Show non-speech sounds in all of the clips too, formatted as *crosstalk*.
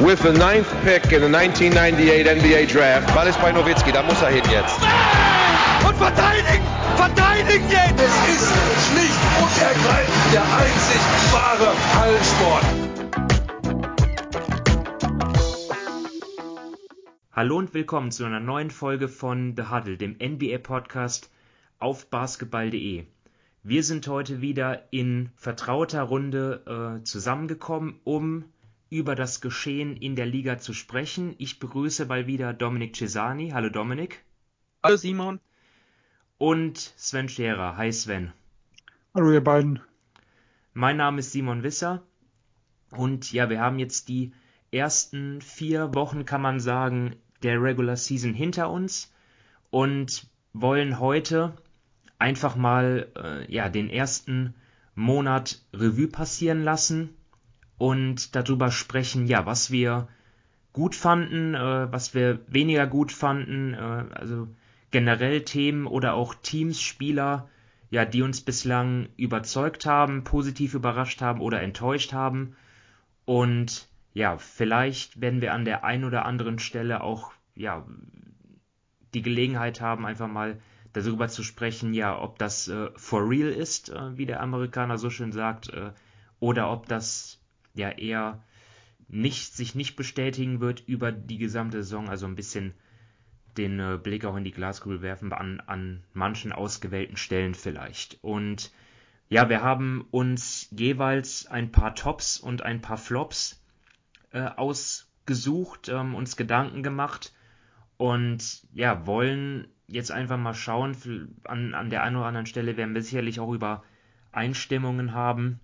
with the ninth pick in the 1998 NBA Draft. Ball ist bei Nowitzki, da muss er hin jetzt. Und verteidigen! Verteidigen jetzt! Es ist schlicht und ergreifend der einzig wahre Hallensport. Hallo und willkommen zu einer neuen Folge von The Huddle, dem NBA-Podcast auf basketball.de. Wir sind heute wieder in vertrauter Runde äh, zusammengekommen, um über das Geschehen in der Liga zu sprechen. Ich begrüße mal wieder Dominik Cesani. Hallo Dominik. Hallo Simon. Und Sven Scherer. Hi Sven. Hallo ihr beiden. Mein Name ist Simon Wisser. Und ja, wir haben jetzt die ersten vier Wochen, kann man sagen, der Regular Season hinter uns und wollen heute einfach mal äh, ja, den ersten Monat Revue passieren lassen und darüber sprechen, ja, was wir gut fanden, äh, was wir weniger gut fanden, äh, also generell Themen oder auch Teams, Spieler, ja, die uns bislang überzeugt haben, positiv überrascht haben oder enttäuscht haben. Und ja, vielleicht werden wir an der einen oder anderen Stelle auch ja die Gelegenheit haben, einfach mal darüber zu sprechen, ja, ob das äh, for real ist, äh, wie der Amerikaner so schön sagt, äh, oder ob das ja eher nicht, sich nicht bestätigen wird über die gesamte Saison, also ein bisschen den äh, Blick auch in die Glaskugel werfen an, an manchen ausgewählten Stellen vielleicht. Und ja, wir haben uns jeweils ein paar Tops und ein paar Flops äh, ausgesucht, ähm, uns Gedanken gemacht und ja, wollen jetzt einfach mal schauen, an, an der einen oder anderen Stelle werden wir sicherlich auch über Einstimmungen haben,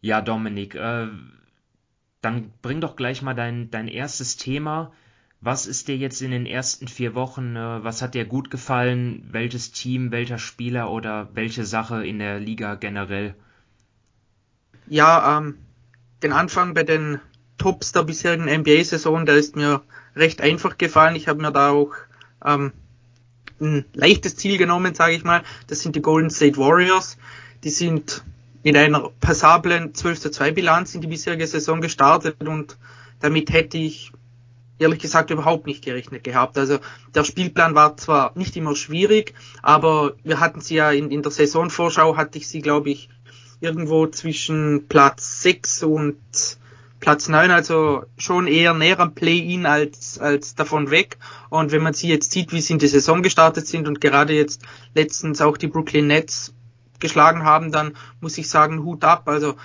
ja, Dominik, äh, dann bring doch gleich mal dein, dein erstes Thema. Was ist dir jetzt in den ersten vier Wochen, äh, was hat dir gut gefallen? Welches Team, welcher Spieler oder welche Sache in der Liga generell? Ja, ähm, den Anfang bei den Tops der bisherigen NBA-Saison, der ist mir recht einfach gefallen. Ich habe mir da auch ähm, ein leichtes Ziel genommen, sage ich mal. Das sind die Golden State Warriors. Die sind in einer passablen 12 zu 2 Bilanz in die bisherige Saison gestartet und damit hätte ich ehrlich gesagt überhaupt nicht gerechnet gehabt. Also der Spielplan war zwar nicht immer schwierig, aber wir hatten sie ja in, in der Saisonvorschau hatte ich sie, glaube ich, irgendwo zwischen Platz 6 und Platz 9, also schon eher näher am Play-in als, als davon weg. Und wenn man sie jetzt sieht, wie sie in die Saison gestartet sind und gerade jetzt letztens auch die Brooklyn Nets geschlagen haben, dann muss ich sagen, Hut ab. Also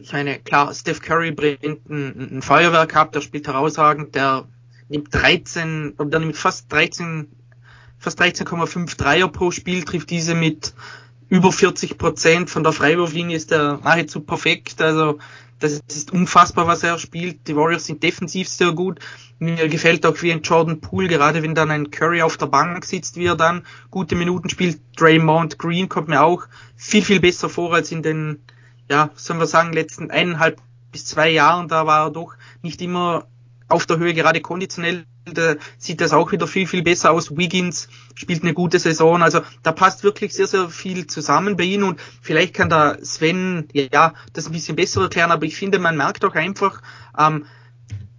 ich meine, klar, Steph Curry bringt ein, ein Feuerwerk ab, der spielt herausragend, der nimmt 13, oder der nimmt fast 13, fast 13,5 Dreier pro Spiel, trifft diese mit über 40 Prozent von der Freiwurflinie ist er nahezu perfekt. Also das ist unfassbar, was er spielt. Die Warriors sind defensiv sehr gut. Mir gefällt auch wie ein Jordan Poole, gerade wenn dann ein Curry auf der Bank sitzt, wie er dann gute Minuten spielt. Draymond Green kommt mir auch viel, viel besser vor als in den, ja, sollen wir sagen, letzten eineinhalb bis zwei Jahren. Da war er doch nicht immer auf der Höhe, gerade konditionell sieht das auch wieder viel, viel besser aus. Wiggins spielt eine gute Saison. Also da passt wirklich sehr, sehr viel zusammen bei ihnen und vielleicht kann da Sven ja das ein bisschen besser erklären, aber ich finde, man merkt auch einfach, ähm,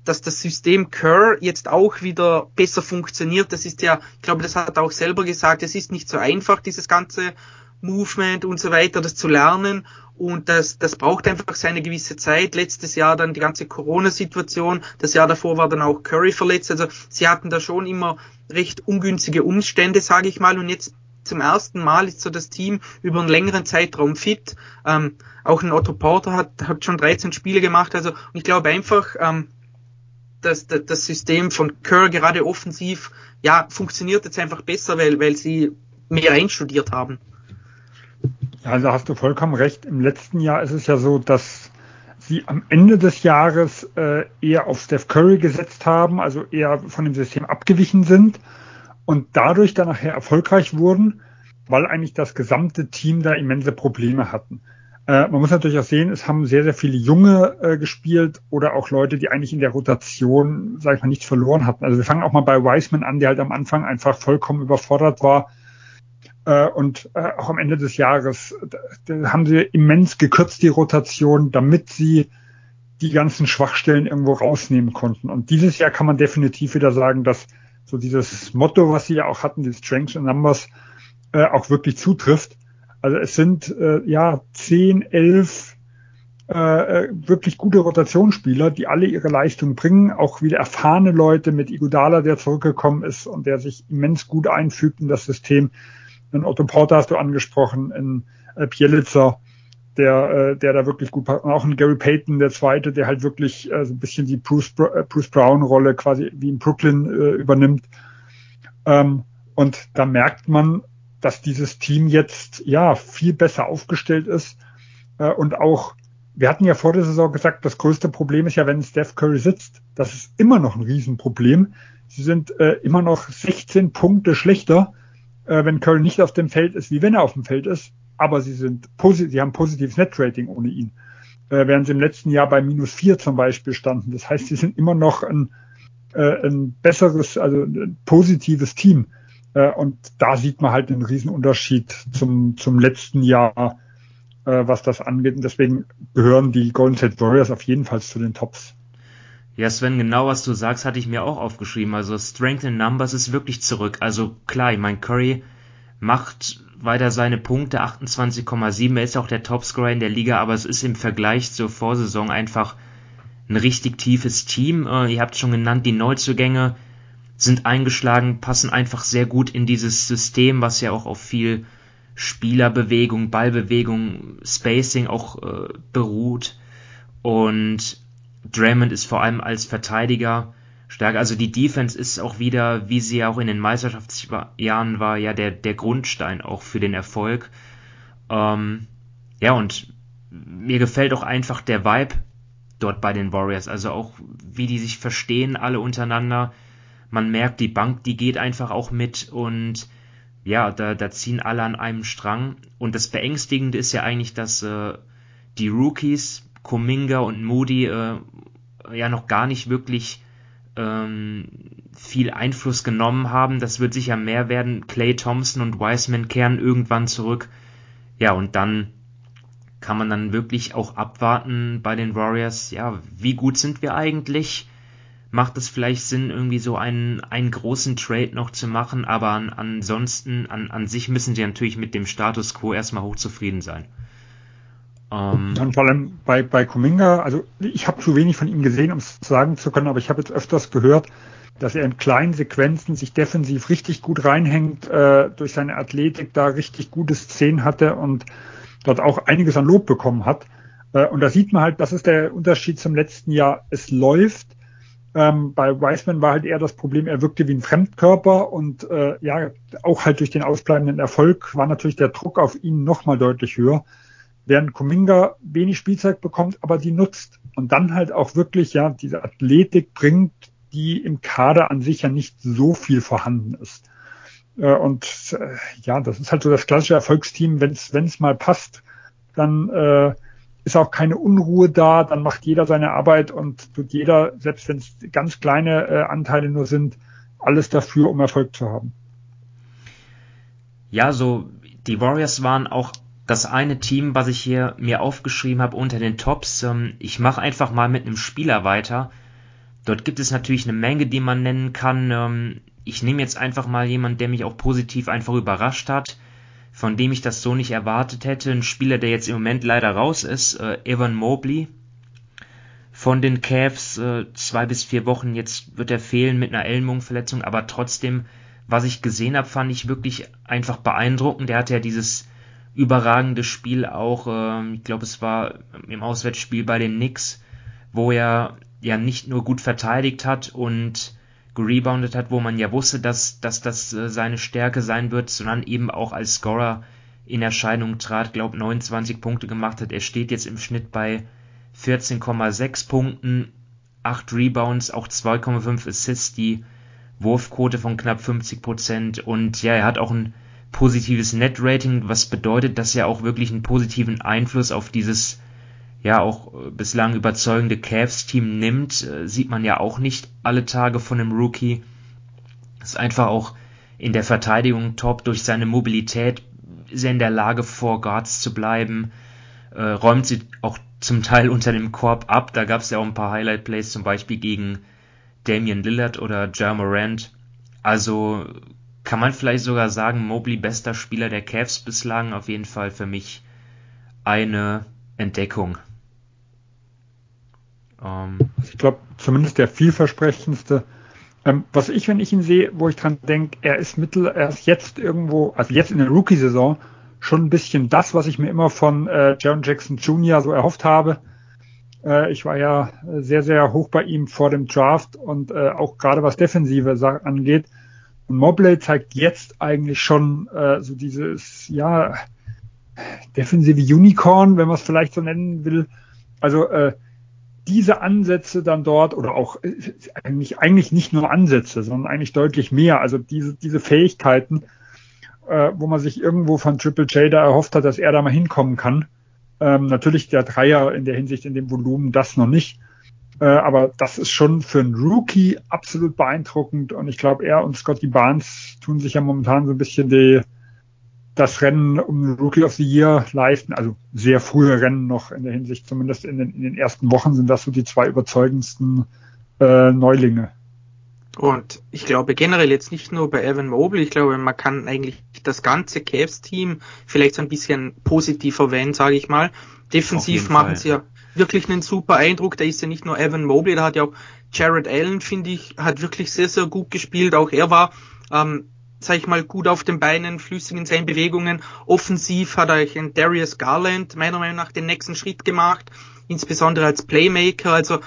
dass das System Kerr jetzt auch wieder besser funktioniert. Das ist ja, ich glaube, das hat er auch selber gesagt, es ist nicht so einfach, dieses ganze Movement und so weiter, das zu lernen. Und das, das braucht einfach seine gewisse Zeit. Letztes Jahr dann die ganze Corona-Situation. Das Jahr davor war dann auch Curry verletzt. Also sie hatten da schon immer recht ungünstige Umstände, sage ich mal. Und jetzt zum ersten Mal ist so das Team über einen längeren Zeitraum fit. Ähm, auch ein Otto Porter hat, hat schon 13 Spiele gemacht. Also ich glaube einfach, ähm, dass das System von Kerr gerade offensiv ja funktioniert jetzt einfach besser, weil, weil sie mehr einstudiert haben. Also hast du vollkommen recht. Im letzten Jahr ist es ja so, dass sie am Ende des Jahres äh, eher auf Steph Curry gesetzt haben, also eher von dem System abgewichen sind und dadurch dann nachher erfolgreich wurden, weil eigentlich das gesamte Team da immense Probleme hatten. Äh, man muss natürlich auch sehen, es haben sehr, sehr viele Junge äh, gespielt oder auch Leute, die eigentlich in der Rotation, sag ich mal, nichts verloren hatten. Also wir fangen auch mal bei Wiseman an, der halt am Anfang einfach vollkommen überfordert war und äh, auch am Ende des Jahres da, da haben sie immens gekürzt die Rotation, damit sie die ganzen Schwachstellen irgendwo rausnehmen konnten. Und dieses Jahr kann man definitiv wieder sagen, dass so dieses Motto, was sie ja auch hatten, die Strengths and Numbers, äh, auch wirklich zutrifft. Also es sind äh, ja zehn, elf äh, äh, wirklich gute Rotationsspieler, die alle ihre Leistung bringen, auch wieder erfahrene Leute mit Igudala, der zurückgekommen ist und der sich immens gut einfügt in das System. In Otto Porter hast du angesprochen, in äh, Pielitzer, der, äh, der da wirklich gut passt. Und auch in Gary Payton, der zweite, der halt wirklich äh, so ein bisschen die Bruce, äh, Bruce Brown-Rolle quasi wie in Brooklyn äh, übernimmt. Ähm, und da merkt man, dass dieses Team jetzt ja viel besser aufgestellt ist äh, und auch wir hatten ja vor der Saison gesagt, das größte Problem ist ja, wenn Steph Curry sitzt. Das ist immer noch ein Riesenproblem. Sie sind äh, immer noch 16 Punkte schlechter, äh, wenn Curry nicht auf dem Feld ist, wie wenn er auf dem Feld ist. Aber sie sind positiv, sie haben positives Netrating ohne ihn. Äh, während sie im letzten Jahr bei minus vier zum Beispiel standen. Das heißt, sie sind immer noch ein, äh, ein besseres, also ein positives Team. Äh, und da sieht man halt einen Riesenunterschied zum, zum letzten Jahr äh, was das angeht. Und deswegen gehören die Golden State Warriors auf jeden Fall zu den Tops. Ja, Sven, genau was du sagst, hatte ich mir auch aufgeschrieben. Also Strength in Numbers ist wirklich zurück. Also klar, ich meine, Curry macht weiter seine Punkte, 28,7. Er ist auch der Topscorer in der Liga, aber es ist im Vergleich zur Vorsaison einfach ein richtig tiefes Team. Äh, ihr habt schon genannt, die Neuzugänge sind eingeschlagen, passen einfach sehr gut in dieses System, was ja auch auf viel Spielerbewegung, Ballbewegung, Spacing auch äh, beruht. Und Draymond ist vor allem als Verteidiger stark. Also die Defense ist auch wieder, wie sie auch in den Meisterschaftsjahren war, ja der, der Grundstein auch für den Erfolg. Ähm, ja, und mir gefällt auch einfach der Vibe dort bei den Warriors. Also auch, wie die sich verstehen alle untereinander. Man merkt, die Bank, die geht einfach auch mit und ja, da, da ziehen alle an einem Strang. Und das Beängstigende ist ja eigentlich, dass äh, die Rookies, Kuminga und Moody, äh, ja noch gar nicht wirklich ähm, viel Einfluss genommen haben. Das wird sicher mehr werden. Clay Thompson und Wiseman kehren irgendwann zurück. Ja, und dann kann man dann wirklich auch abwarten bei den Warriors. Ja, wie gut sind wir eigentlich? macht es vielleicht Sinn, irgendwie so einen, einen großen Trade noch zu machen, aber an, ansonsten, an, an sich müssen sie natürlich mit dem Status quo erstmal hochzufrieden sein. Ähm, und vor allem bei, bei Kuminga, also ich habe zu wenig von ihm gesehen, um es sagen zu können, aber ich habe jetzt öfters gehört, dass er in kleinen Sequenzen sich defensiv richtig gut reinhängt, äh, durch seine Athletik da richtig gute Szenen hatte und dort auch einiges an Lob bekommen hat. Äh, und da sieht man halt, das ist der Unterschied zum letzten Jahr. Es läuft, ähm, bei Wiseman war halt eher das Problem, er wirkte wie ein Fremdkörper und äh, ja, auch halt durch den ausbleibenden Erfolg war natürlich der Druck auf ihn nochmal deutlich höher. Während Kuminga wenig Spielzeit bekommt, aber die nutzt und dann halt auch wirklich ja diese Athletik bringt, die im Kader an sich ja nicht so viel vorhanden ist. Äh, und äh, ja, das ist halt so das klassische Erfolgsteam, wenn es mal passt, dann äh, ist auch keine Unruhe da, dann macht jeder seine Arbeit und tut jeder, selbst wenn es ganz kleine äh, Anteile nur sind, alles dafür, um Erfolg zu haben. Ja, so die Warriors waren auch das eine Team, was ich hier mir aufgeschrieben habe unter den Tops. Ähm, ich mache einfach mal mit einem Spieler weiter. Dort gibt es natürlich eine Menge, die man nennen kann. Ähm, ich nehme jetzt einfach mal jemanden, der mich auch positiv einfach überrascht hat von dem ich das so nicht erwartet hätte. Ein Spieler, der jetzt im Moment leider raus ist, äh, Evan Mobley von den Cavs, äh, zwei bis vier Wochen. Jetzt wird er fehlen mit einer Ellenbogenverletzung, aber trotzdem, was ich gesehen habe, fand ich wirklich einfach beeindruckend. Der hatte ja dieses überragende Spiel auch, äh, ich glaube, es war im Auswärtsspiel bei den Knicks, wo er ja nicht nur gut verteidigt hat und gereboundet hat, wo man ja wusste, dass, dass das äh, seine Stärke sein wird, sondern eben auch als Scorer in Erscheinung trat, glaub 29 Punkte gemacht hat. Er steht jetzt im Schnitt bei 14,6 Punkten, 8 Rebounds, auch 2,5 Assists, die Wurfquote von knapp 50 Prozent und ja, er hat auch ein positives Net-Rating, was bedeutet, dass er auch wirklich einen positiven Einfluss auf dieses ja auch äh, bislang überzeugende Cavs-Team nimmt, äh, sieht man ja auch nicht alle Tage von einem Rookie. Ist einfach auch in der Verteidigung top durch seine Mobilität, ist er in der Lage, vor Guards zu bleiben, äh, räumt sie auch zum Teil unter dem Korb ab. Da gab es ja auch ein paar Highlight-Plays, zum Beispiel gegen Damian Lillard oder Ja. Also kann man vielleicht sogar sagen, Mobley bester Spieler der Cavs bislang. Auf jeden Fall für mich eine Entdeckung. Ähm, ich glaube, zumindest der vielversprechendste. Ähm, was ich, wenn ich ihn sehe, wo ich dran denke, er ist mittel, er ist jetzt irgendwo, also jetzt in der Rookie-Saison, schon ein bisschen das, was ich mir immer von äh, Jaron Jackson Jr. so erhofft habe. Äh, ich war ja sehr, sehr hoch bei ihm vor dem Draft und äh, auch gerade was Defensive angeht. Und Mobley zeigt jetzt eigentlich schon äh, so dieses, ja, defensive Unicorn, wenn man es vielleicht so nennen will. Also äh, diese Ansätze dann dort oder auch äh, eigentlich eigentlich nicht nur Ansätze, sondern eigentlich deutlich mehr. Also diese diese Fähigkeiten, äh, wo man sich irgendwo von Triple J da erhofft hat, dass er da mal hinkommen kann. Ähm, natürlich der Dreier in der Hinsicht in dem Volumen das noch nicht. Äh, aber das ist schon für einen Rookie absolut beeindruckend und ich glaube, er und Scotty Barnes tun sich ja momentan so ein bisschen die das Rennen um Rookie of the Year leisten. Also sehr frühe Rennen noch in der Hinsicht, zumindest in den, in den ersten Wochen sind das so die zwei überzeugendsten äh, Neulinge. Und ich glaube generell jetzt nicht nur bei Evan Mobley, ich glaube, man kann eigentlich das ganze Cavs-Team vielleicht so ein bisschen positiver erwähnen, sage ich mal. Defensiv machen Fall. sie ja wirklich einen super Eindruck. Da ist ja nicht nur Evan Mobley, da hat ja auch Jared Allen, finde ich, hat wirklich sehr, sehr gut gespielt. Auch er war ähm, sag ich mal, gut auf den Beinen, flüssig in seinen Bewegungen. Offensiv hat euch ein Darius Garland meiner Meinung nach den nächsten Schritt gemacht, insbesondere als Playmaker. Also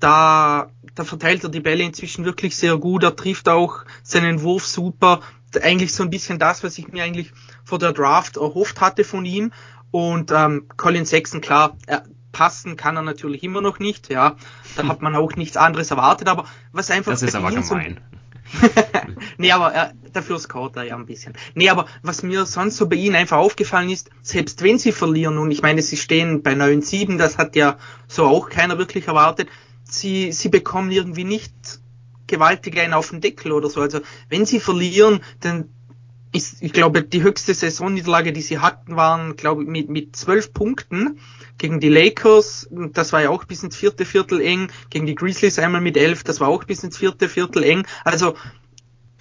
da, da verteilt er die Bälle inzwischen wirklich sehr gut. Er trifft auch seinen Wurf super. Eigentlich so ein bisschen das, was ich mir eigentlich vor der Draft erhofft hatte von ihm. Und ähm, Colin Sexton, klar, er, passen kann er natürlich immer noch nicht. Ja, da hat man auch nichts anderes erwartet. Aber was einfach das ist aber gemein. So, *laughs* nee, aber äh, dafür scoret er ja ein bisschen. Nee, aber was mir sonst so bei ihnen einfach aufgefallen ist, selbst wenn sie verlieren, und ich meine, sie stehen bei 9-7, das hat ja so auch keiner wirklich erwartet, sie, sie bekommen irgendwie nicht gewaltig einen auf den Deckel oder so. Also wenn sie verlieren, dann ist, ich glaube, die höchste Saisonniederlage, die sie hatten, waren, glaube ich, mit, mit zwölf Punkten gegen die Lakers. Das war ja auch bis ins vierte Viertel eng. Gegen die Grizzlies einmal mit elf. Das war auch bis ins vierte Viertel eng. Also,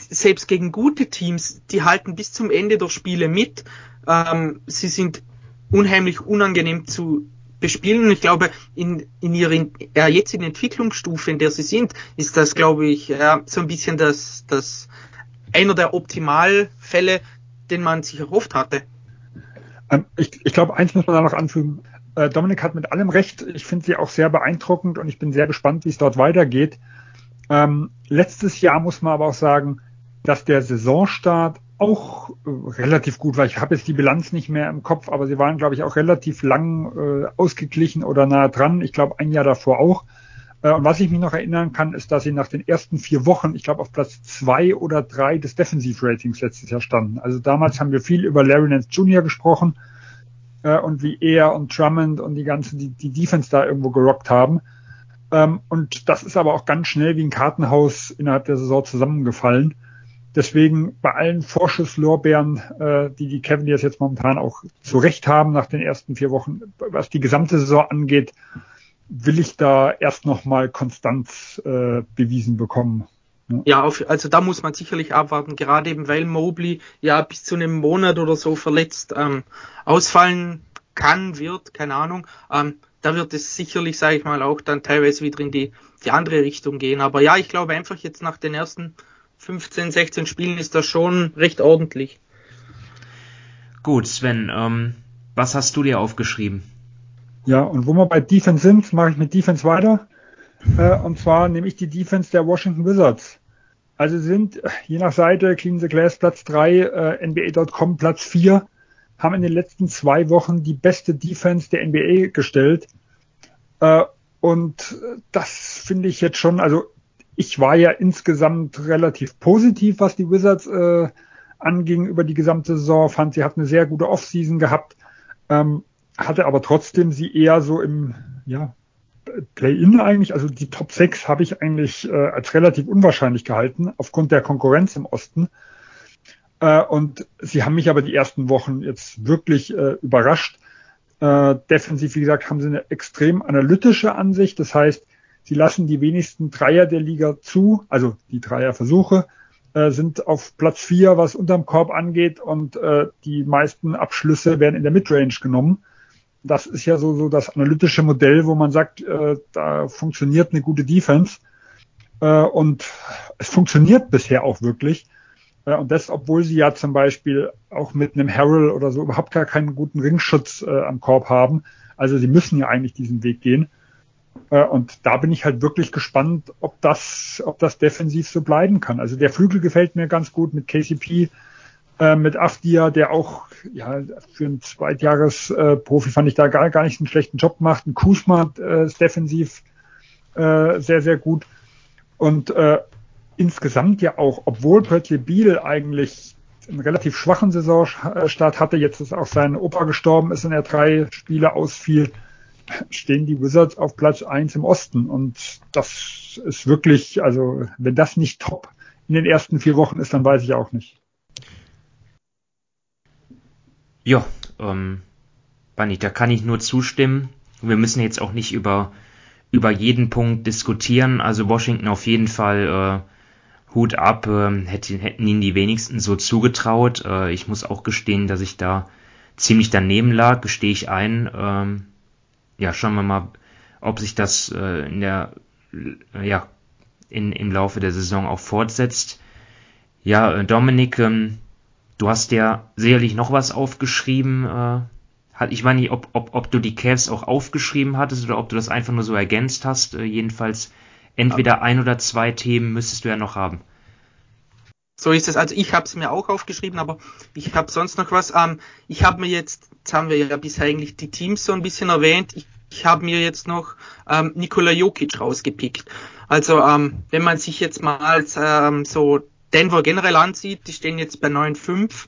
selbst gegen gute Teams, die halten bis zum Ende der Spiele mit. Ähm, sie sind unheimlich unangenehm zu bespielen. Ich glaube, in, in ihrer äh, jetzigen Entwicklungsstufe, in der sie sind, ist das, glaube ich, äh, so ein bisschen das, das einer der Optimalfälle, den man sich erhofft hatte. Ähm, ich, ich glaube, eins muss man da noch anfügen. Äh, Dominik hat mit allem recht. Ich finde sie auch sehr beeindruckend und ich bin sehr gespannt, wie es dort weitergeht. Ähm, letztes Jahr muss man aber auch sagen, dass der Saisonstart auch äh, relativ gut war. Ich habe jetzt die Bilanz nicht mehr im Kopf, aber sie waren, glaube ich, auch relativ lang äh, ausgeglichen oder nah dran. Ich glaube, ein Jahr davor auch. Äh, und was ich mich noch erinnern kann, ist, dass sie nach den ersten vier Wochen, ich glaube, auf Platz zwei oder drei des Defensivratings letztes Jahr standen. Also damals haben wir viel über Larry Nance Jr. gesprochen äh, und wie er und Drummond und die ganzen, die, die Defense da irgendwo gerockt haben. Ähm, und das ist aber auch ganz schnell wie ein Kartenhaus innerhalb der Saison zusammengefallen. Deswegen bei allen Vorschusslorbeeren, äh, die die Cavaliers jetzt momentan auch zu Recht haben nach den ersten vier Wochen, was die gesamte Saison angeht, will ich da erst nochmal Konstanz äh, bewiesen bekommen. Ja, ja auf, also da muss man sicherlich abwarten, gerade eben weil Mobley ja bis zu einem Monat oder so verletzt ähm, ausfallen kann, wird, keine Ahnung. Ähm, da wird es sicherlich, sage ich mal, auch dann teilweise wieder in die, die andere Richtung gehen. Aber ja, ich glaube einfach jetzt nach den ersten 15, 16 Spielen ist das schon recht ordentlich. Gut, Sven, ähm, was hast du dir aufgeschrieben? Ja, und wo wir bei Defense sind, mache ich mit Defense weiter. Äh, und zwar nehme ich die Defense der Washington Wizards. Also sind je nach Seite Clean the Glass Platz 3, äh, NBA.com Platz 4, haben in den letzten zwei Wochen die beste Defense der NBA gestellt. Äh, und das finde ich jetzt schon, also ich war ja insgesamt relativ positiv, was die Wizards äh, anging über die gesamte Saison, fand sie hat eine sehr gute Offseason gehabt. Ähm, hatte aber trotzdem sie eher so im ja, Play-in eigentlich, also die Top 6 habe ich eigentlich äh, als relativ unwahrscheinlich gehalten, aufgrund der Konkurrenz im Osten. Äh, und sie haben mich aber die ersten Wochen jetzt wirklich äh, überrascht. Äh, defensiv, wie gesagt, haben sie eine extrem analytische Ansicht. Das heißt, sie lassen die wenigsten Dreier der Liga zu, also die Dreierversuche äh, sind auf Platz vier, was unterm Korb angeht und äh, die meisten Abschlüsse werden in der Midrange genommen. Das ist ja so, so das analytische Modell, wo man sagt, äh, da funktioniert eine gute Defense. Äh, und es funktioniert bisher auch wirklich. Äh, und das, obwohl sie ja zum Beispiel auch mit einem Harrell oder so überhaupt gar keinen guten Ringschutz äh, am Korb haben. Also sie müssen ja eigentlich diesen Weg gehen. Äh, und da bin ich halt wirklich gespannt, ob das, ob das defensiv so bleiben kann. Also der Flügel gefällt mir ganz gut mit KCP, äh, mit Afdia, der auch ja für einen Zweitjahres-Profi fand ich da gar, gar nicht einen schlechten Job macht. Ein Kusma äh, ist defensiv äh, sehr, sehr gut. Und äh, insgesamt ja auch, obwohl Bradley Beal eigentlich einen relativ schwachen Saisonstart hatte, jetzt ist auch sein Opa gestorben ist und er drei Spiele ausfiel, stehen die Wizards auf Platz eins im Osten. Und das ist wirklich, also wenn das nicht top in den ersten vier Wochen ist, dann weiß ich auch nicht. Ja, ähm, Bunny, da kann ich nur zustimmen. Wir müssen jetzt auch nicht über, über jeden Punkt diskutieren. Also Washington auf jeden Fall äh, Hut ab, äh, hätten, hätten ihnen die wenigsten so zugetraut. Äh, ich muss auch gestehen, dass ich da ziemlich daneben lag, gestehe ich ein. Ähm, ja, schauen wir mal, ob sich das äh, in der, äh, ja, in, im Laufe der Saison auch fortsetzt. Ja, äh, Dominik, ähm, du hast ja sicherlich noch was aufgeschrieben. Äh, ich weiß nicht, ob, ob, ob du die Cavs auch aufgeschrieben hattest oder ob du das einfach nur so ergänzt hast. Äh, jedenfalls entweder ein oder zwei Themen müsstest du ja noch haben. So ist es. Also ich habe es mir auch aufgeschrieben, aber ich habe sonst noch was. Ähm, ich habe mir jetzt, jetzt haben wir ja bisher eigentlich die Teams so ein bisschen erwähnt. Ich, ich habe mir jetzt noch ähm, Nikola Jokic rausgepickt. Also ähm, wenn man sich jetzt mal ähm, so Denver generell ansieht, die stehen jetzt bei 9,5.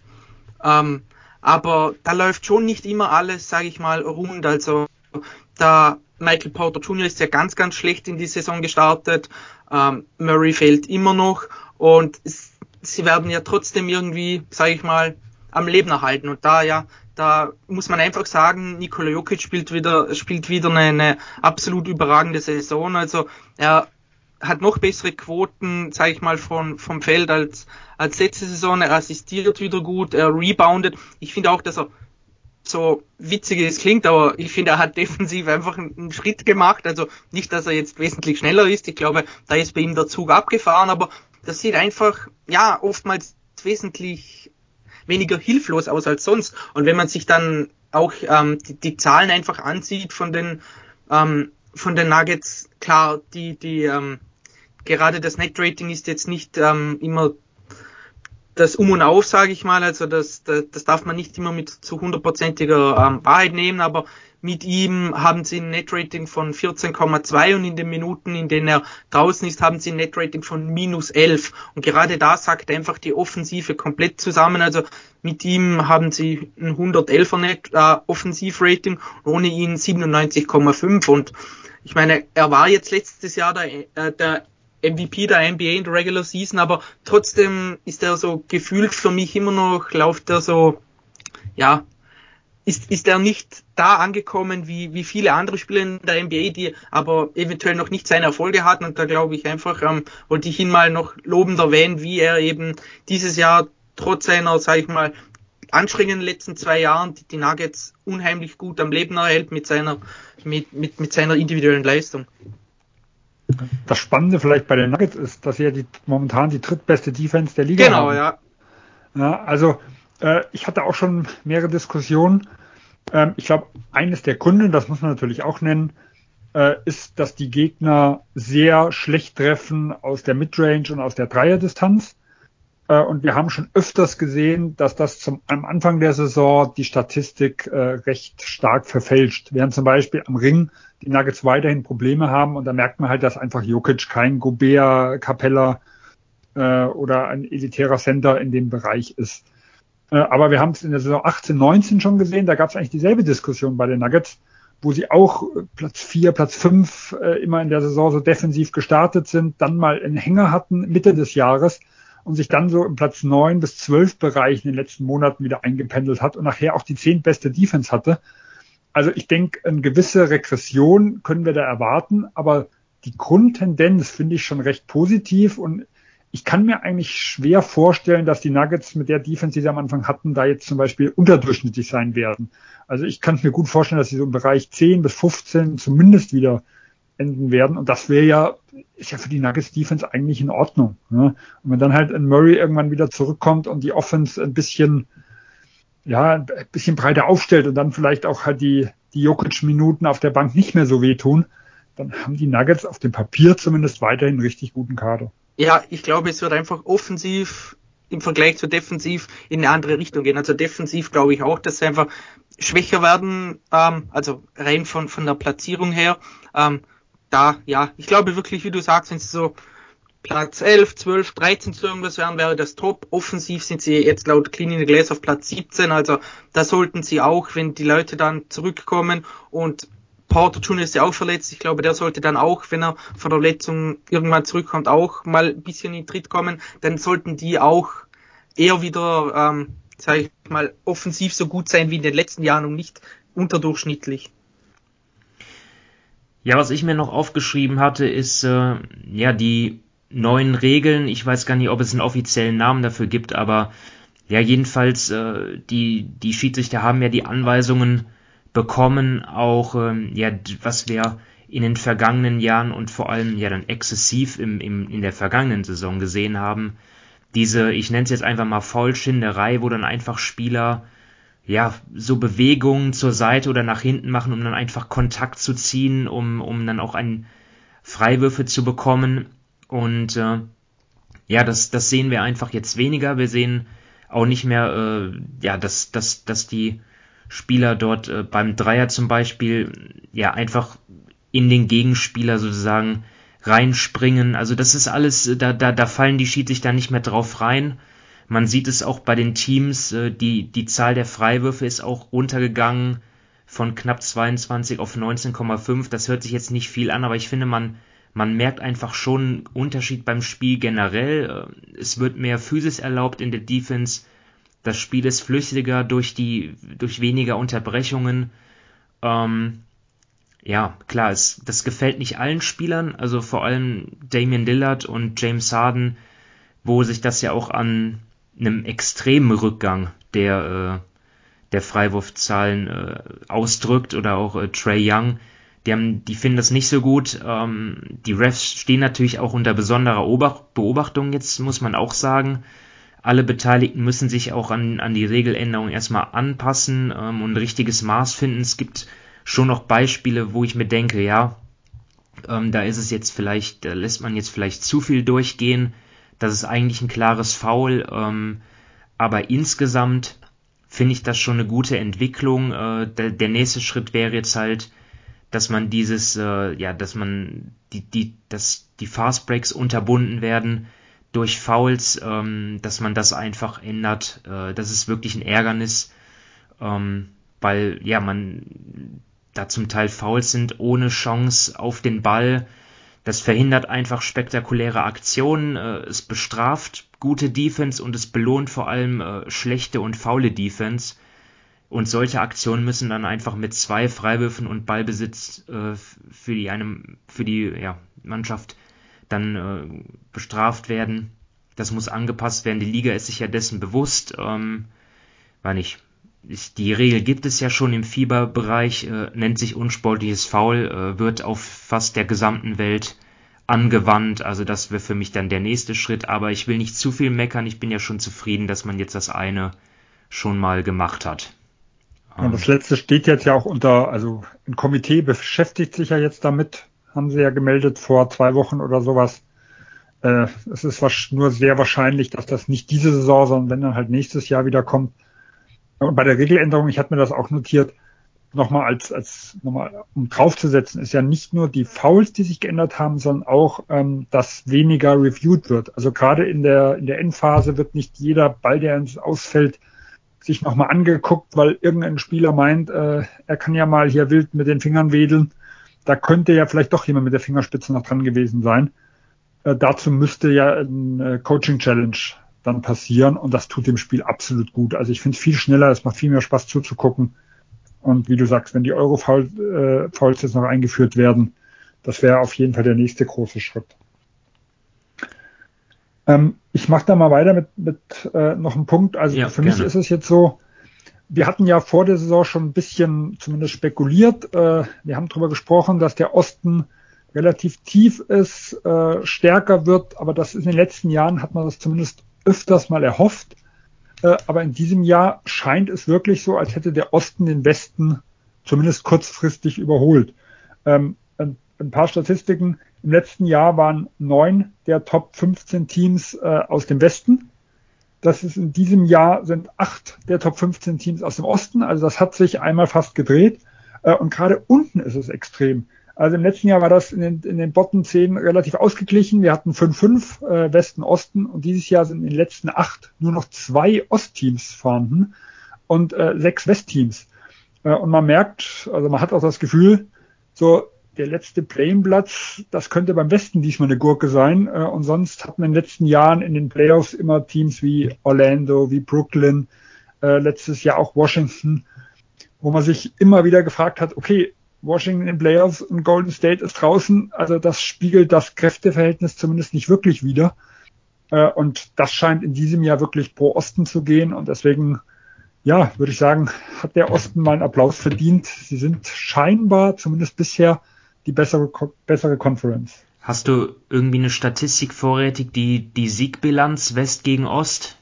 Ähm, aber da läuft schon nicht immer alles, sage ich mal, rund. Also da Michael Porter Jr. ist ja ganz, ganz schlecht in die Saison gestartet. Ähm, Murray fehlt immer noch und es, sie werden ja trotzdem irgendwie, sage ich mal, am Leben erhalten. Und da ja, da muss man einfach sagen, Nikola Jokic spielt wieder, spielt wieder eine, eine absolut überragende Saison. Also er hat noch bessere Quoten, sage ich mal, von, vom Feld als, als letzte Saison. Er assistiert wieder gut, er reboundet. Ich finde auch, dass er so witzig es klingt, aber ich finde, er hat defensiv einfach einen, Schritt gemacht. Also nicht, dass er jetzt wesentlich schneller ist. Ich glaube, da ist bei ihm der Zug abgefahren, aber das sieht einfach, ja, oftmals wesentlich weniger hilflos aus als sonst. Und wenn man sich dann auch ähm, die, die Zahlen einfach ansieht von den ähm, von den Nuggets, klar, die die ähm, gerade das Net-Rating ist jetzt nicht ähm, immer das Um und Auf, sage ich mal. Also das, das, das darf man nicht immer mit zu hundertprozentiger ähm, Wahrheit nehmen, aber mit ihm haben sie ein Netrating von 14,2 und in den Minuten, in denen er draußen ist, haben sie ein Netrating von minus 11. Und gerade da sagt einfach die Offensive komplett zusammen. Also mit ihm haben sie ein 111er Net äh, Offensivrating, ohne ihn 97,5. Und ich meine, er war jetzt letztes Jahr der, äh, der MVP der NBA in der Regular Season, aber trotzdem ist er so gefühlt für mich immer noch, läuft er so, ja, ist, ist er nicht da angekommen wie, wie viele andere Spieler in der NBA, die aber eventuell noch nicht seine Erfolge hatten. Und da glaube ich einfach, ähm, wollte ich ihn mal noch lobend erwähnen, wie er eben dieses Jahr trotz seiner, sage ich mal, anstrengenden letzten zwei Jahren die, die Nuggets unheimlich gut am Leben erhält mit seiner, mit, mit, mit seiner individuellen Leistung. Das Spannende vielleicht bei den Nuggets ist, dass er die, momentan die drittbeste Defense der Liga genau, haben. ja. ja also äh, ich hatte auch schon mehrere Diskussionen. Ähm, ich glaube, eines der Gründe, das muss man natürlich auch nennen, äh, ist, dass die Gegner sehr schlecht treffen aus der Midrange und aus der Dreierdistanz. Äh, und wir haben schon öfters gesehen, dass das zum, am Anfang der Saison die Statistik äh, recht stark verfälscht. Während zum Beispiel am Ring die Nuggets weiterhin Probleme haben und da merkt man halt, dass einfach Jokic kein Gobert, Capella äh, oder ein elitärer Center in dem Bereich ist. Äh, aber wir haben es in der Saison 18, 19 schon gesehen, da gab es eigentlich dieselbe Diskussion bei den Nuggets, wo sie auch äh, Platz 4, Platz 5 äh, immer in der Saison so defensiv gestartet sind, dann mal einen Hänger hatten Mitte des Jahres und sich dann so im Platz 9 bis 12 Bereich in den letzten Monaten wieder eingependelt hat und nachher auch die zehntbeste Defense hatte. Also ich denke, eine gewisse Regression können wir da erwarten, aber die Grundtendenz finde ich schon recht positiv und ich kann mir eigentlich schwer vorstellen, dass die Nuggets mit der Defense, die sie am Anfang hatten, da jetzt zum Beispiel unterdurchschnittlich sein werden. Also ich kann mir gut vorstellen, dass sie so im Bereich 10 bis 15 zumindest wieder enden werden. Und das wäre ja, ist ja für die Nuggets Defense eigentlich in Ordnung. Ne? Und wenn dann halt ein Murray irgendwann wieder zurückkommt und die Offense ein bisschen, ja, ein bisschen breiter aufstellt und dann vielleicht auch halt die, die Jokic-Minuten auf der Bank nicht mehr so wehtun, dann haben die Nuggets auf dem Papier zumindest weiterhin richtig guten Kader. Ja, ich glaube, es wird einfach offensiv im Vergleich zu defensiv in eine andere Richtung gehen. Also defensiv glaube ich auch, dass sie einfach schwächer werden, ähm, also rein von, von der Platzierung her. Ähm, da, ja, ich glaube wirklich, wie du sagst, wenn sie so Platz 11, 12, 13 zu irgendwas wären, wäre das top. Offensiv sind sie jetzt laut Clean in the Glass auf Platz 17, also da sollten sie auch, wenn die Leute dann zurückkommen und Porter Jr. ist ja auch verletzt. Ich glaube, der sollte dann auch, wenn er von der Verletzung irgendwann zurückkommt, auch mal ein bisschen in Tritt kommen. Dann sollten die auch eher wieder, ähm, sage ich mal, offensiv so gut sein wie in den letzten Jahren und nicht unterdurchschnittlich. Ja, was ich mir noch aufgeschrieben hatte, ist äh, ja die neuen Regeln. Ich weiß gar nicht, ob es einen offiziellen Namen dafür gibt, aber ja, jedenfalls äh, die die Schiedsrichter haben ja die Anweisungen bekommen, auch ähm, ja, was wir in den vergangenen Jahren und vor allem ja dann exzessiv im, im, in der vergangenen Saison gesehen haben. Diese, ich nenne es jetzt einfach mal Faulschinderei, wo dann einfach Spieler ja so Bewegungen zur Seite oder nach hinten machen, um dann einfach Kontakt zu ziehen, um, um dann auch einen Freiwürfe zu bekommen. Und äh, ja, das, das sehen wir einfach jetzt weniger. Wir sehen auch nicht mehr, äh, ja, dass, dass, dass die Spieler dort äh, beim Dreier zum Beispiel ja einfach in den Gegenspieler sozusagen reinspringen. Also das ist alles, äh, da, da, da fallen die Schiedsrichter nicht mehr drauf rein. Man sieht es auch bei den Teams, äh, die, die Zahl der Freiwürfe ist auch runtergegangen von knapp 22 auf 19,5. Das hört sich jetzt nicht viel an, aber ich finde, man, man merkt einfach schon einen Unterschied beim Spiel generell. Äh, es wird mehr Physis erlaubt in der Defense. Das Spiel ist flüssiger durch die, durch weniger Unterbrechungen. Ähm, ja, klar, es, das gefällt nicht allen Spielern, also vor allem Damian Lillard und James Harden, wo sich das ja auch an einem extremen Rückgang der, äh, der Freiwurfzahlen äh, ausdrückt oder auch äh, Trey Young. Die, haben, die finden das nicht so gut. Ähm, die Refs stehen natürlich auch unter besonderer Beobachtung, jetzt muss man auch sagen alle Beteiligten müssen sich auch an, an die Regeländerung erstmal anpassen ähm, und ein richtiges Maß finden. Es gibt schon noch Beispiele, wo ich mir denke, ja, ähm, da ist es jetzt vielleicht, da lässt man jetzt vielleicht zu viel durchgehen. Das ist eigentlich ein klares Foul. Ähm, aber insgesamt finde ich das schon eine gute Entwicklung. Äh, der, der, nächste Schritt wäre jetzt halt, dass man dieses, äh, ja, dass man die, die, dass die Fastbreaks unterbunden werden durch Fouls, ähm, dass man das einfach ändert. Äh, das ist wirklich ein Ärgernis, ähm, weil ja man da zum Teil Fouls sind ohne Chance auf den Ball. Das verhindert einfach spektakuläre Aktionen. Äh, es bestraft gute Defense und es belohnt vor allem äh, schlechte und faule Defense. Und solche Aktionen müssen dann einfach mit zwei Freiwürfen und Ballbesitz äh, für die einem für die ja, Mannschaft dann äh, bestraft werden. Das muss angepasst werden. Die Liga ist sich ja dessen bewusst. Ähm, war nicht. Die Regel gibt es ja schon im Fieberbereich, äh, nennt sich unsportliches Foul, äh, wird auf fast der gesamten Welt angewandt. Also das wäre für mich dann der nächste Schritt. Aber ich will nicht zu viel meckern. Ich bin ja schon zufrieden, dass man jetzt das eine schon mal gemacht hat. Und das letzte steht jetzt ja auch unter, also ein Komitee beschäftigt sich ja jetzt damit, haben sie ja gemeldet vor zwei Wochen oder sowas. Äh, es ist nur sehr wahrscheinlich, dass das nicht diese Saison, sondern wenn dann halt nächstes Jahr wieder kommt. Und bei der Regeländerung, ich hatte mir das auch notiert, nochmal als, als nochmal um draufzusetzen, ist ja nicht nur die Fouls, die sich geändert haben, sondern auch, ähm, dass weniger reviewed wird. Also gerade in der, in der Endphase wird nicht jeder Ball, der uns ausfällt, sich nochmal angeguckt, weil irgendein Spieler meint, äh, er kann ja mal hier wild mit den Fingern wedeln da könnte ja vielleicht doch jemand mit der Fingerspitze noch dran gewesen sein. Äh, dazu müsste ja ein äh, Coaching Challenge dann passieren und das tut dem Spiel absolut gut. Also ich finde es viel schneller, es macht viel mehr Spaß zuzugucken Und wie du sagst, wenn die Euro-Fouls äh, jetzt noch eingeführt werden, das wäre auf jeden Fall der nächste große Schritt. Ähm, ich mache da mal weiter mit, mit äh, noch einem Punkt. Also ja, für gerne. mich ist es jetzt so, wir hatten ja vor der Saison schon ein bisschen zumindest spekuliert. Äh, wir haben darüber gesprochen, dass der Osten relativ tief ist, äh, stärker wird, aber das ist in den letzten Jahren hat man das zumindest öfters mal erhofft. Äh, aber in diesem Jahr scheint es wirklich so, als hätte der Osten den Westen zumindest kurzfristig überholt. Ähm, ein, paar Statistiken. Im letzten Jahr waren neun der Top 15 Teams äh, aus dem Westen. Das ist in diesem Jahr sind acht der Top 15 Teams aus dem Osten. Also das hat sich einmal fast gedreht. Äh, und gerade unten ist es extrem. Also im letzten Jahr war das in den, in den Bottom 10 relativ ausgeglichen. Wir hatten 5-5 äh, Westen, Osten und dieses Jahr sind in den letzten acht nur noch zwei Ostteams vorhanden und äh, sechs Westteams. Äh, und man merkt, also man hat auch das Gefühl, so der letzte Playing-Platz, das könnte beim Westen diesmal eine Gurke sein. Äh, und sonst hatten wir in den letzten Jahren in den Playoffs immer Teams wie Orlando, wie Brooklyn, äh, letztes Jahr auch Washington, wo man sich immer wieder gefragt hat, okay, Washington in Playoffs und Golden State ist draußen. Also das spiegelt das Kräfteverhältnis zumindest nicht wirklich wider. Äh, und das scheint in diesem Jahr wirklich pro Osten zu gehen. Und deswegen, ja, würde ich sagen, hat der Osten mal einen Applaus verdient. Sie sind scheinbar, zumindest bisher, die bessere, bessere Conference. Hast du irgendwie eine Statistik vorrätig, die, die Siegbilanz West gegen Ost?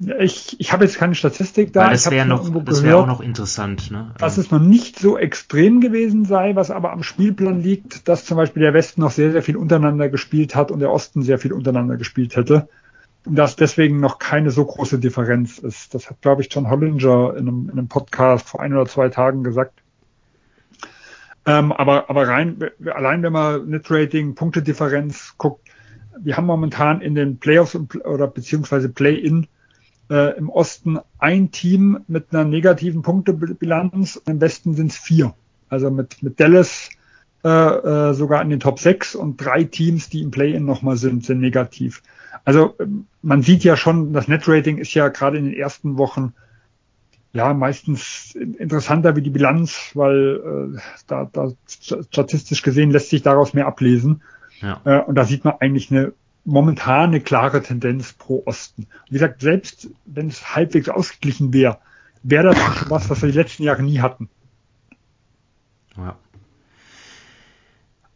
Ich, ich habe jetzt keine Statistik da. Weil das wäre noch, das wäre auch noch interessant, ne? Dass es noch nicht so extrem gewesen sei, was aber am Spielplan liegt, dass zum Beispiel der Westen noch sehr, sehr viel untereinander gespielt hat und der Osten sehr viel untereinander gespielt hätte. Und dass deswegen noch keine so große Differenz ist. Das hat, glaube ich, John Hollinger in einem, in einem Podcast vor ein oder zwei Tagen gesagt. Ähm, aber, aber rein, allein wenn man Net-Rating, Punktedifferenz guckt, wir haben momentan in den Playoffs oder beziehungsweise Play-In äh, im Osten ein Team mit einer negativen Punktebilanz, im Westen sind es vier. Also mit, mit Dallas äh, äh, sogar in den Top 6 und drei Teams, die im Play-In nochmal sind, sind negativ. Also ähm, man sieht ja schon, das Net-Rating ist ja gerade in den ersten Wochen ja meistens interessanter wie die Bilanz, weil äh, da, da statistisch gesehen lässt sich daraus mehr ablesen. Ja. Äh, und da sieht man eigentlich eine momentan eine klare Tendenz pro Osten. Wie gesagt, selbst wenn es halbwegs ausgeglichen wäre, wäre das was, was wir die letzten Jahre nie hatten. Ja.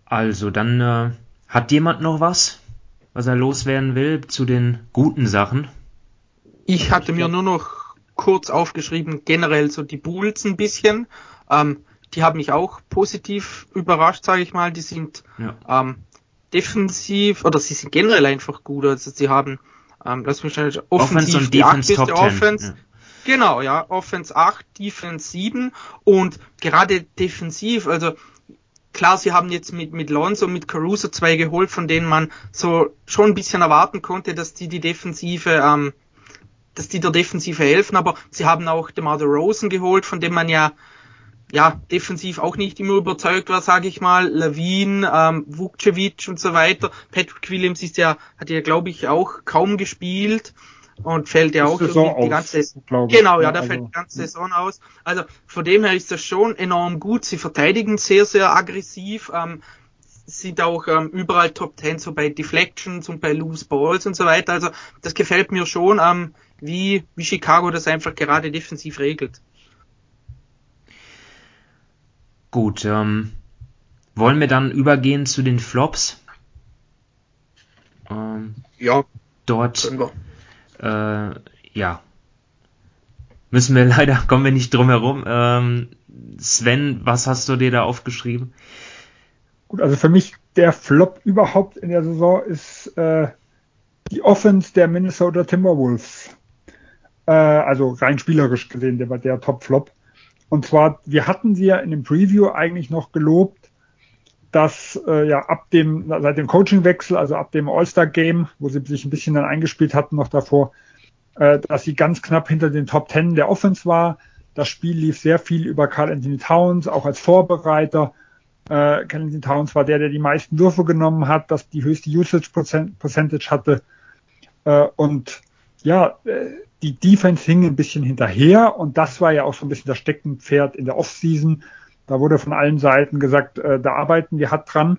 Also, dann äh, hat jemand noch was, was er loswerden will zu den guten Sachen? Ich hatte mir nur noch kurz aufgeschrieben, generell so die Bulls ein bisschen. Ähm, die haben mich auch positiv überrascht, sage ich mal. Die sind ja. ähm, defensiv, oder sie sind generell einfach gut. Also sie haben, ähm, lass mich schnell, offensiv Offense und die Defense Top Offense. Ja. Genau, ja, Offense 8, Defense 7 und gerade defensiv, also klar, sie haben jetzt mit, mit Lonzo, mit Caruso zwei geholt, von denen man so schon ein bisschen erwarten konnte, dass die die Defensive, ähm, dass die der Defensive helfen, aber sie haben auch DeMar Rosen geholt, von dem man ja ja, defensiv auch nicht immer überzeugt war, sage ich mal. Lawine, ähm, Vukcevic und so weiter. Patrick Williams ist ja, hat ja, glaube ich, auch kaum gespielt und fällt ja auch Saison die ganze Saison. Genau, ja, da also, fällt die ganze Saison aus. Also von dem her ist das schon enorm gut. Sie verteidigen sehr, sehr aggressiv. Ähm, sind auch ähm, überall Top 10 so bei Deflections und bei Loose Balls und so weiter. Also das gefällt mir schon, ähm, wie, wie Chicago das einfach gerade defensiv regelt. Gut, ähm, wollen wir dann übergehen zu den Flops? Ähm, ja. Dort, äh, ja. Müssen wir *laughs* leider, kommen wir nicht drum herum. Ähm, Sven, was hast du dir da aufgeschrieben? Gut, also für mich der Flop überhaupt in der Saison ist äh, die Offense der Minnesota Timberwolves. Äh, also rein spielerisch gesehen, der war der Top-Flop. Und zwar, wir hatten sie ja in dem Preview eigentlich noch gelobt, dass äh, ja ab dem, seit dem Coachingwechsel, also ab dem All-Star-Game, wo sie sich ein bisschen dann eingespielt hatten noch davor, äh, dass sie ganz knapp hinter den Top Ten der Offense war. Das Spiel lief sehr viel über Carl Anthony Towns, auch als Vorbereiter. Äh, Carl Anthony Towns war der, der die meisten Würfe genommen hat, dass die höchste Usage Percentage hatte. Äh, und ja, äh, die Defense hing ein bisschen hinterher und das war ja auch so ein bisschen das Steckenpferd in der Offseason. Da wurde von allen Seiten gesagt, äh, da arbeiten wir hart dran.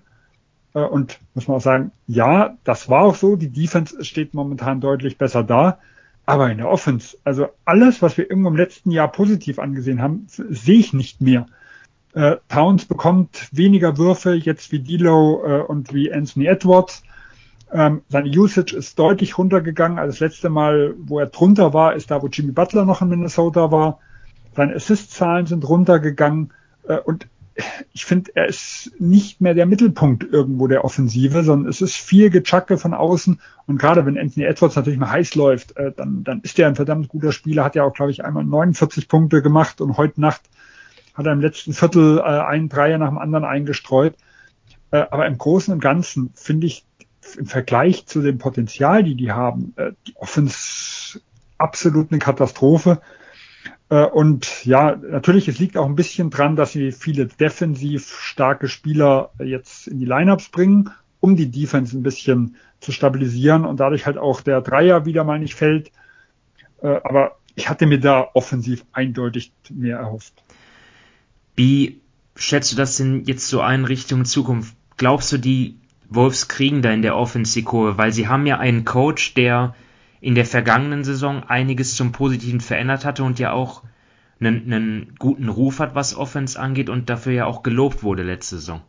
Äh, und muss man auch sagen, ja, das war auch so. Die Defense steht momentan deutlich besser da. Aber in der Offense, also alles, was wir irgendwo im letzten Jahr positiv angesehen haben, sehe ich nicht mehr. Äh, Towns bekommt weniger Würfe jetzt wie Dilo äh, und wie Anthony Edwards. Ähm, seine Usage ist deutlich runtergegangen. Also das letzte Mal, wo er drunter war, ist da, wo Jimmy Butler noch in Minnesota war. Seine Assist-Zahlen sind runtergegangen. Äh, und ich finde, er ist nicht mehr der Mittelpunkt irgendwo der Offensive, sondern es ist viel Gechacke von außen. Und gerade wenn Anthony Edwards natürlich mal heiß läuft, äh, dann, dann ist er ein verdammt guter Spieler, hat ja auch, glaube ich, einmal 49 Punkte gemacht und heute Nacht hat er im letzten Viertel äh, einen Dreier nach dem anderen eingestreut. Äh, aber im Großen und Ganzen finde ich im Vergleich zu dem Potenzial, die die haben, äh, die Offense absolut eine Katastrophe. Äh, und ja, natürlich, es liegt auch ein bisschen dran, dass sie viele defensiv starke Spieler jetzt in die Lineups bringen, um die Defense ein bisschen zu stabilisieren und dadurch halt auch der Dreier wieder mal nicht fällt. Äh, aber ich hatte mir da offensiv eindeutig mehr erhofft. Wie schätzt du das denn jetzt so ein Richtung Zukunft? Glaubst du, die Wolves kriegen da in der Offense die Kurve? Weil sie haben ja einen Coach, der in der vergangenen Saison einiges zum Positiven verändert hatte und ja auch einen, einen guten Ruf hat, was Offense angeht und dafür ja auch gelobt wurde letzte Saison.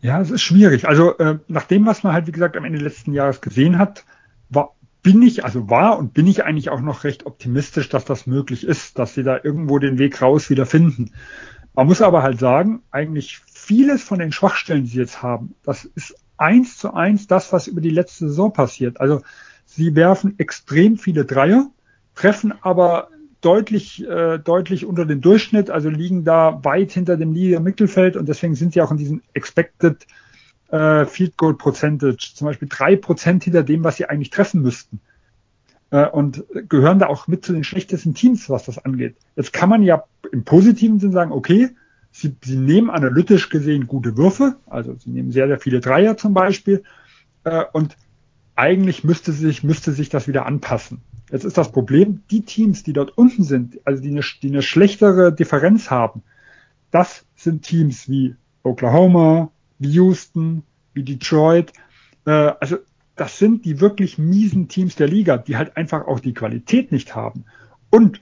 Ja, es ist schwierig. Also äh, nach dem, was man halt, wie gesagt, am Ende letzten Jahres gesehen hat, war, bin ich, also war und bin ich eigentlich auch noch recht optimistisch, dass das möglich ist, dass sie da irgendwo den Weg raus wieder finden. Man muss aber halt sagen, eigentlich vieles von den Schwachstellen, die sie jetzt haben, das ist eins zu eins das, was über die letzte Saison passiert. Also Sie werfen extrem viele Dreier, treffen aber deutlich, äh, deutlich unter dem Durchschnitt, also liegen da weit hinter dem Liga Mittelfeld und deswegen sind sie auch in diesem Expected äh, Field Goal Percentage, zum Beispiel drei Prozent hinter dem, was sie eigentlich treffen müssten. Äh, und gehören da auch mit zu den schlechtesten Teams, was das angeht. Jetzt kann man ja im positiven Sinn sagen, okay, sie, sie nehmen analytisch gesehen gute Würfe, also sie nehmen sehr, sehr viele Dreier zum Beispiel, äh, und eigentlich müsste sich, müsste sich das wieder anpassen. Jetzt ist das Problem, die Teams, die dort unten sind, also die eine, die eine schlechtere Differenz haben, das sind Teams wie Oklahoma, wie Houston, wie Detroit. Äh, also das sind die wirklich miesen Teams der Liga, die halt einfach auch die Qualität nicht haben. Und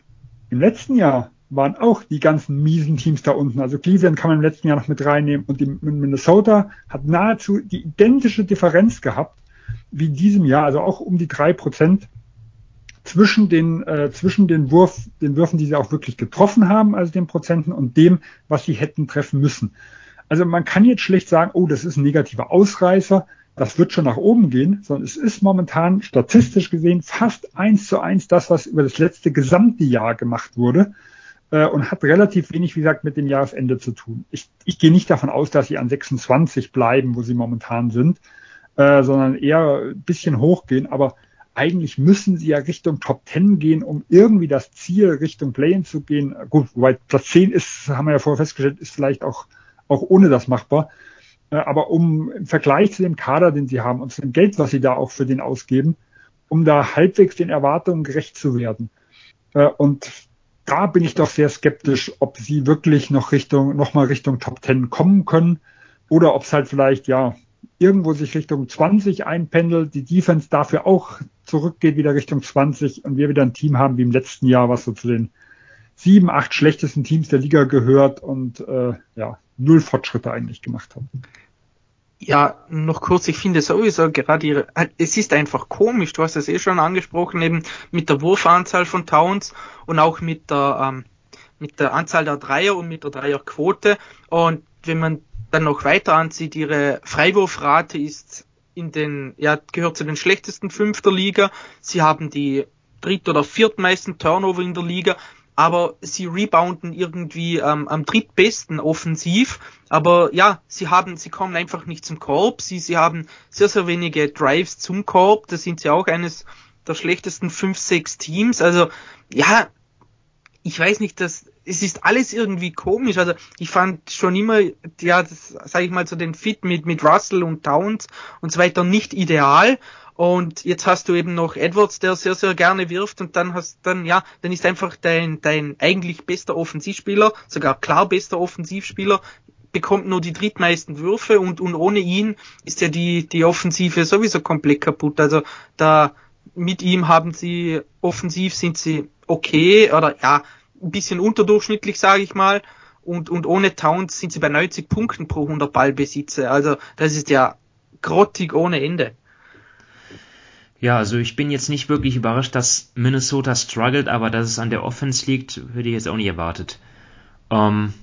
im letzten Jahr waren auch die ganzen miesen Teams da unten. Also Cleveland kann man im letzten Jahr noch mit reinnehmen und die Minnesota hat nahezu die identische Differenz gehabt wie in diesem Jahr, also auch um die drei Prozent zwischen den äh, zwischen den Wurf, den Würfen, die sie auch wirklich getroffen haben, also den Prozenten und dem, was sie hätten treffen müssen. Also man kann jetzt schlecht sagen, oh, das ist ein negativer Ausreißer, das wird schon nach oben gehen, sondern es ist momentan statistisch gesehen fast eins zu eins das, was über das letzte gesamte Jahr gemacht wurde äh, und hat relativ wenig, wie gesagt, mit dem Jahresende zu tun. Ich, ich gehe nicht davon aus, dass sie an 26 bleiben, wo sie momentan sind, äh, sondern eher ein bisschen hochgehen. Aber eigentlich müssen sie ja Richtung Top 10 gehen, um irgendwie das Ziel Richtung Play-in zu gehen. Gut, wobei Platz 10 ist, haben wir ja vorher festgestellt, ist vielleicht auch, auch ohne das machbar. Äh, aber um im Vergleich zu dem Kader, den sie haben und zu dem Geld, was sie da auch für den ausgeben, um da halbwegs den Erwartungen gerecht zu werden. Äh, und da bin ich doch sehr skeptisch, ob sie wirklich noch Richtung, nochmal Richtung Top 10 kommen können oder ob es halt vielleicht, ja, irgendwo sich Richtung 20 einpendelt, die Defense dafür auch zurückgeht wieder Richtung 20 und wir wieder ein Team haben wie im letzten Jahr, was so zu den sieben, acht schlechtesten Teams der Liga gehört und äh, ja, null Fortschritte eigentlich gemacht hat. Ja, noch kurz, ich finde sowieso gerade ihre, es ist einfach komisch, du hast es eh schon angesprochen, eben mit der Wurfanzahl von Towns und auch mit der, ähm, mit der Anzahl der Dreier und mit der Dreierquote und wenn man dann noch weiter ansieht, ihre Freiwurfrate ist in den, ja, gehört zu den schlechtesten fünf der Liga. Sie haben die dritt- oder viertmeisten Turnover in der Liga, aber sie rebounden irgendwie ähm, am drittbesten offensiv. Aber ja, sie haben, sie kommen einfach nicht zum Korb. Sie, sie haben sehr, sehr wenige Drives zum Korb. Da sind sie auch eines der schlechtesten fünf, sechs Teams. Also ja, ich weiß nicht, dass es ist alles irgendwie komisch. Also ich fand schon immer, ja, das sage ich mal so den Fit mit mit Russell und Towns und so weiter nicht ideal. Und jetzt hast du eben noch Edwards, der sehr, sehr gerne wirft und dann hast dann, ja, dann ist einfach dein, dein eigentlich bester Offensivspieler, sogar klar bester Offensivspieler, bekommt nur die drittmeisten Würfe und, und ohne ihn ist ja die, die Offensive sowieso komplett kaputt. Also da mit ihm haben sie offensiv sind sie okay oder ja, ein bisschen unterdurchschnittlich, sage ich mal. Und, und ohne Towns sind sie bei 90 Punkten pro 100 Ballbesitze. Also das ist ja grottig ohne Ende. Ja, also ich bin jetzt nicht wirklich überrascht, dass Minnesota struggelt, aber dass es an der Offense liegt, hätte ich jetzt auch nicht erwartet. Ähm,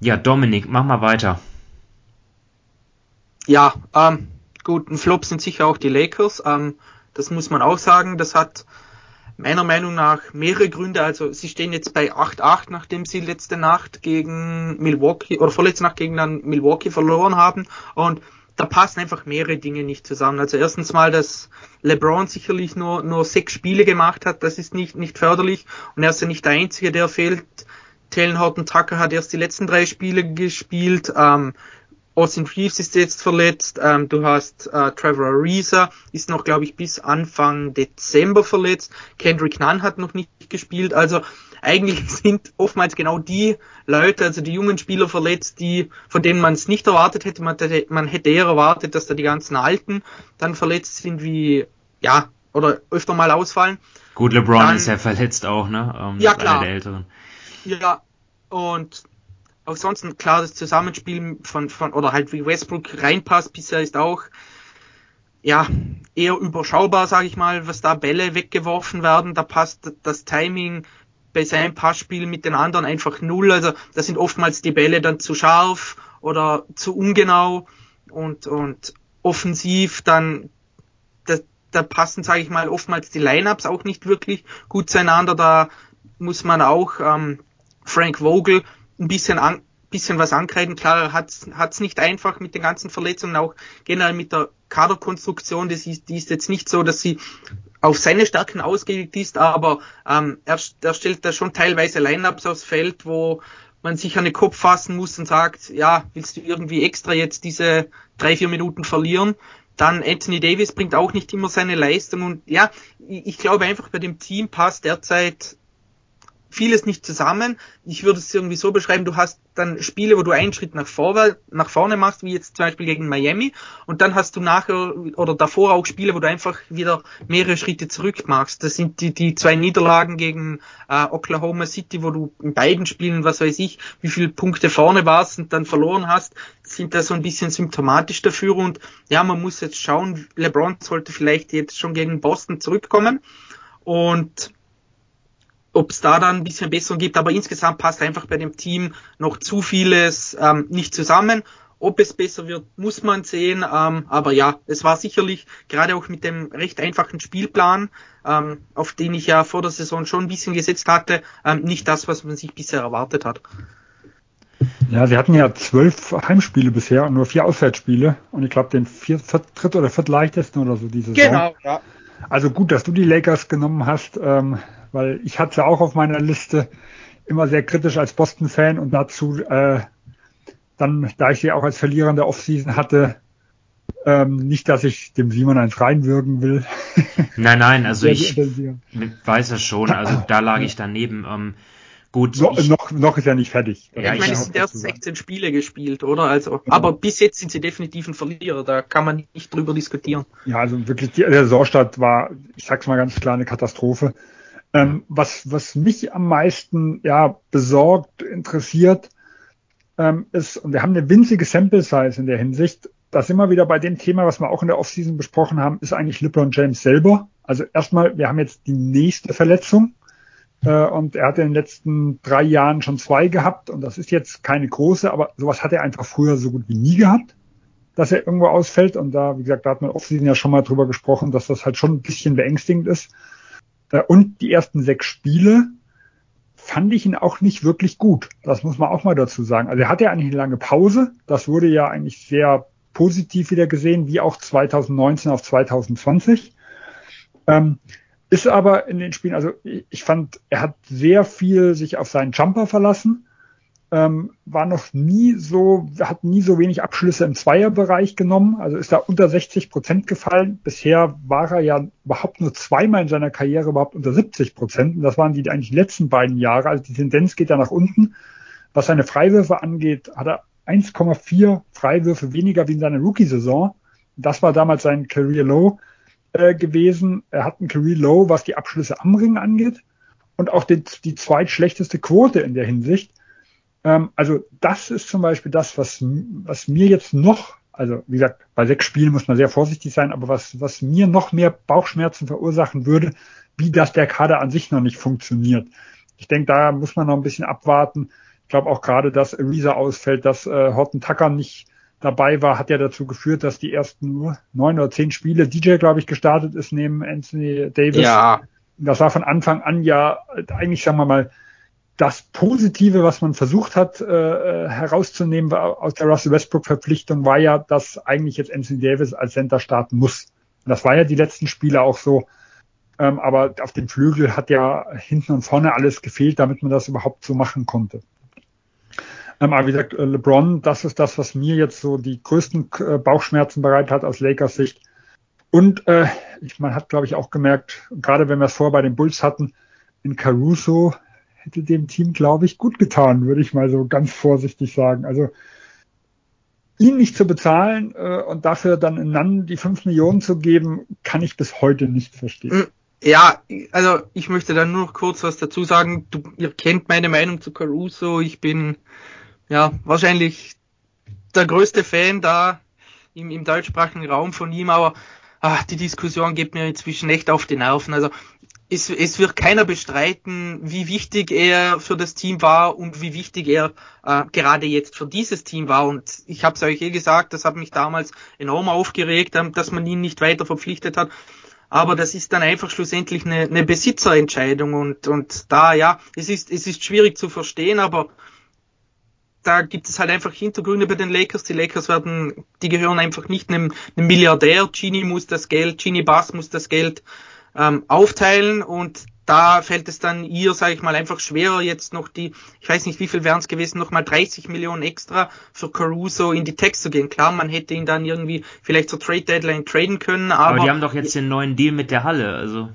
ja, Dominik, mach mal weiter. Ja, ähm, gut, ein Flop sind sicher auch die Lakers. Ähm, das muss man auch sagen. Das hat meiner Meinung nach mehrere Gründe. Also sie stehen jetzt bei 8-8, nachdem sie letzte Nacht gegen Milwaukee oder vorletzte Nacht gegen dann Milwaukee verloren haben. Und da passen einfach mehrere Dinge nicht zusammen. Also erstens mal, dass LeBron sicherlich nur, nur sechs Spiele gemacht hat, das ist nicht, nicht förderlich und er ist ja nicht der Einzige, der fehlt. Talen Horton Tucker hat erst die letzten drei Spiele gespielt. Ähm, Austin Reeves ist jetzt verletzt. Ähm, du hast äh, Trevor Ariza, ist noch, glaube ich, bis Anfang Dezember verletzt. Kendrick Nunn hat noch nicht gespielt. Also eigentlich *laughs* sind oftmals genau die Leute, also die jungen Spieler verletzt, die, von denen man es nicht erwartet hätte. Man hätte, man hätte eher erwartet, dass da die ganzen Alten dann verletzt sind, wie, ja, oder öfter mal ausfallen. Gut, LeBron dann, ist ja verletzt auch, ne? Ähm, ja, klar. der Älteren. Ja, und auch sonst klar, das Zusammenspiel von, von, oder halt wie Westbrook reinpasst bisher ist auch, ja, eher überschaubar, sage ich mal, was da Bälle weggeworfen werden. Da passt das Timing bei seinem Passspiel mit den anderen einfach null. Also da sind oftmals die Bälle dann zu scharf oder zu ungenau und, und offensiv dann da, da passen, sage ich mal, oftmals die Lineups auch nicht wirklich gut zueinander. Da muss man auch ähm, Frank Vogel ein bisschen an, bisschen was ankreiden. Klar, hat es nicht einfach mit den ganzen Verletzungen, auch generell mit der Kaderkonstruktion. Das ist, die ist jetzt nicht so, dass sie auf seine Stärken ausgelegt ist, aber ähm, er, er stellt da schon teilweise Lineups aufs Feld, wo man sich an den Kopf fassen muss und sagt, ja, willst du irgendwie extra jetzt diese drei, vier Minuten verlieren? Dann Anthony Davis bringt auch nicht immer seine Leistung und ja, ich glaube einfach bei dem Team passt derzeit vieles nicht zusammen. Ich würde es irgendwie so beschreiben, du hast dann Spiele, wo du einen Schritt nach vorne, nach vorne machst, wie jetzt zum Beispiel gegen Miami, und dann hast du nachher oder davor auch Spiele, wo du einfach wieder mehrere Schritte zurück machst. Das sind die, die zwei Niederlagen gegen äh, Oklahoma City, wo du in beiden Spielen, was weiß ich, wie viele Punkte vorne warst und dann verloren hast, sind da so ein bisschen symptomatisch dafür. Und ja, man muss jetzt schauen, LeBron sollte vielleicht jetzt schon gegen Boston zurückkommen. Und ob es da dann ein bisschen Besserung gibt, aber insgesamt passt einfach bei dem Team noch zu vieles ähm, nicht zusammen. Ob es besser wird, muss man sehen. Ähm, aber ja, es war sicherlich gerade auch mit dem recht einfachen Spielplan, ähm, auf den ich ja vor der Saison schon ein bisschen gesetzt hatte, ähm, nicht das, was man sich bisher erwartet hat. Ja, sie hatten ja zwölf Heimspiele bisher und nur vier Auswärtsspiele und ich glaube den vier, dritt oder viertleichtesten oder so diese Saison. Genau, ja. Also gut, dass du die Lakers genommen hast. Ähm, weil ich hatte auch auf meiner Liste immer sehr kritisch als Boston-Fan und dazu äh, dann, da ich sie auch als Verlierer in der Offseason hatte, ähm, nicht, dass ich dem Simon eins reinwürgen will. *laughs* Nein, nein, also ich weiß es schon, also *laughs* da lag ich daneben. Ähm, gut. No, ich, noch, noch ist er nicht fertig. Ja, ich meine, es sind erst 16 Spiele gespielt, oder? Also, ja. aber bis jetzt sind sie definitiv ein Verlierer, da kann man nicht drüber diskutieren. Ja, also wirklich, der Saisonstart war, ich sag's mal ganz klar, eine Katastrophe. Ähm, was, was mich am meisten ja, besorgt, interessiert, ähm, ist, und wir haben eine winzige Sample Size in der Hinsicht, das immer wieder bei dem Thema, was wir auch in der Offseason besprochen haben, ist eigentlich LeBron James selber. Also erstmal, wir haben jetzt die nächste Verletzung. Äh, und er hat in den letzten drei Jahren schon zwei gehabt. Und das ist jetzt keine große, aber sowas hat er einfach früher so gut wie nie gehabt, dass er irgendwo ausfällt. Und da, wie gesagt, da hat man Offseason ja schon mal drüber gesprochen, dass das halt schon ein bisschen beängstigend ist. Äh, und die ersten sechs Spiele fand ich ihn auch nicht wirklich gut. Das muss man auch mal dazu sagen. Also er hatte ja eigentlich eine lange Pause. Das wurde ja eigentlich sehr positiv wieder gesehen, wie auch 2019 auf 2020. Ähm, ist aber in den Spielen, also ich fand, er hat sehr viel sich auf seinen Jumper verlassen, ähm, war noch nie so, hat nie so wenig Abschlüsse im Zweierbereich genommen, also ist da unter 60 Prozent gefallen. Bisher war er ja überhaupt nur zweimal in seiner Karriere überhaupt unter 70 Prozent und das waren die eigentlich letzten beiden Jahre, also die Tendenz geht da nach unten. Was seine Freiwürfe angeht, hat er 1,4 Freiwürfe weniger wie in seiner Rookie-Saison. Das war damals sein Career Low äh, gewesen. Er hat ein Career Low, was die Abschlüsse am Ring angeht und auch die, die zweitschlechteste Quote in der Hinsicht. Ähm, also das ist zum Beispiel das, was, was mir jetzt noch, also wie gesagt, bei sechs Spielen muss man sehr vorsichtig sein, aber was, was mir noch mehr Bauchschmerzen verursachen würde, wie das der Kader an sich noch nicht funktioniert. Ich denke, da muss man noch ein bisschen abwarten. Ich glaube auch gerade, dass Ariza ausfällt, dass äh, Horton Tucker nicht dabei war, hat ja dazu geführt, dass die ersten neun oder zehn Spiele DJ, glaube ich, gestartet ist neben Anthony Davis. Ja. Das war von Anfang an ja eigentlich, sagen wir mal, das Positive, was man versucht hat äh, herauszunehmen aus der Russell Westbrook-Verpflichtung, war ja, dass eigentlich jetzt Anthony Davis als Center starten muss. Und das war ja die letzten Spiele auch so. Ähm, aber auf dem Flügel hat ja hinten und vorne alles gefehlt, damit man das überhaupt so machen konnte. Ähm, aber wie gesagt, äh, LeBron, das ist das, was mir jetzt so die größten äh, Bauchschmerzen bereit hat aus Lakers Sicht. Und äh, ich, man hat, glaube ich, auch gemerkt, gerade wenn wir es vorher bei den Bulls hatten, in Caruso hätte dem Team, glaube ich, gut getan, würde ich mal so ganz vorsichtig sagen. Also ihn nicht zu bezahlen äh, und dafür dann Nan die fünf Millionen zu geben, kann ich bis heute nicht verstehen. Hm, ja, also ich möchte da nur noch kurz was dazu sagen. Du, ihr kennt meine Meinung zu Caruso. Ich bin ja, wahrscheinlich der größte Fan da im, im deutschsprachigen Raum von ihm, aber ach, die Diskussion geht mir inzwischen echt auf die Nerven. Also es, es wird keiner bestreiten, wie wichtig er für das Team war und wie wichtig er äh, gerade jetzt für dieses Team war. Und ich habe es euch eh gesagt, das hat mich damals enorm aufgeregt, ähm, dass man ihn nicht weiter verpflichtet hat. Aber das ist dann einfach schlussendlich eine, eine Besitzerentscheidung und, und da, ja, es ist, es ist schwierig zu verstehen, aber da gibt es halt einfach Hintergründe bei den Lakers. Die Lakers werden, die gehören einfach nicht einem, einem Milliardär. Genie muss das Geld, Genie Bass muss das Geld ähm, aufteilen und da fällt es dann ihr, sage ich mal, einfach schwerer, jetzt noch die, ich weiß nicht, wie viel wären es gewesen, noch mal 30 Millionen extra für Caruso in die Text zu gehen. Klar, man hätte ihn dann irgendwie vielleicht zur Trade Deadline traden können, aber. Aber die haben doch jetzt den neuen Deal mit der Halle, also.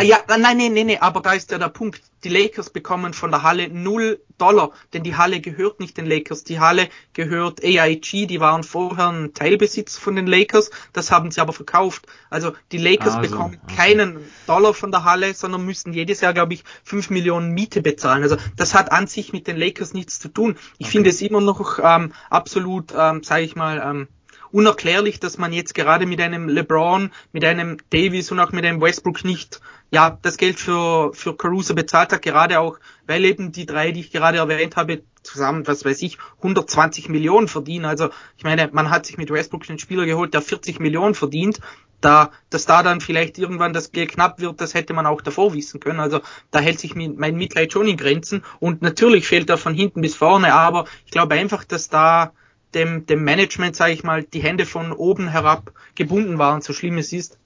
Ja, nein, nein, nein, nein, aber da ist ja der Punkt. Die Lakers bekommen von der Halle null Dollar, denn die Halle gehört nicht den Lakers. Die Halle gehört AIG, die waren vorher ein Teilbesitz von den Lakers, das haben sie aber verkauft. Also die Lakers also, bekommen okay. keinen Dollar von der Halle, sondern müssen jedes Jahr, glaube ich, fünf Millionen Miete bezahlen. Also das hat an sich mit den Lakers nichts zu tun. Ich okay. finde es immer noch ähm, absolut, ähm, sage ich mal, ähm, unerklärlich, dass man jetzt gerade mit einem LeBron, mit einem Davis und auch mit einem Westbrook nicht ja das Geld für für Caruso bezahlt hat, gerade auch weil eben die drei, die ich gerade erwähnt habe, zusammen, was weiß ich, 120 Millionen verdienen. Also ich meine, man hat sich mit Westbrook einen Spieler geholt, der 40 Millionen verdient. Da, dass da dann vielleicht irgendwann das Geld knapp wird, das hätte man auch davor wissen können. Also da hält sich mein Mitleid schon in Grenzen. Und natürlich fehlt er von hinten bis vorne, aber ich glaube einfach, dass da dem, dem Management, sage ich mal, die Hände von oben herab gebunden waren, so schlimm es ist.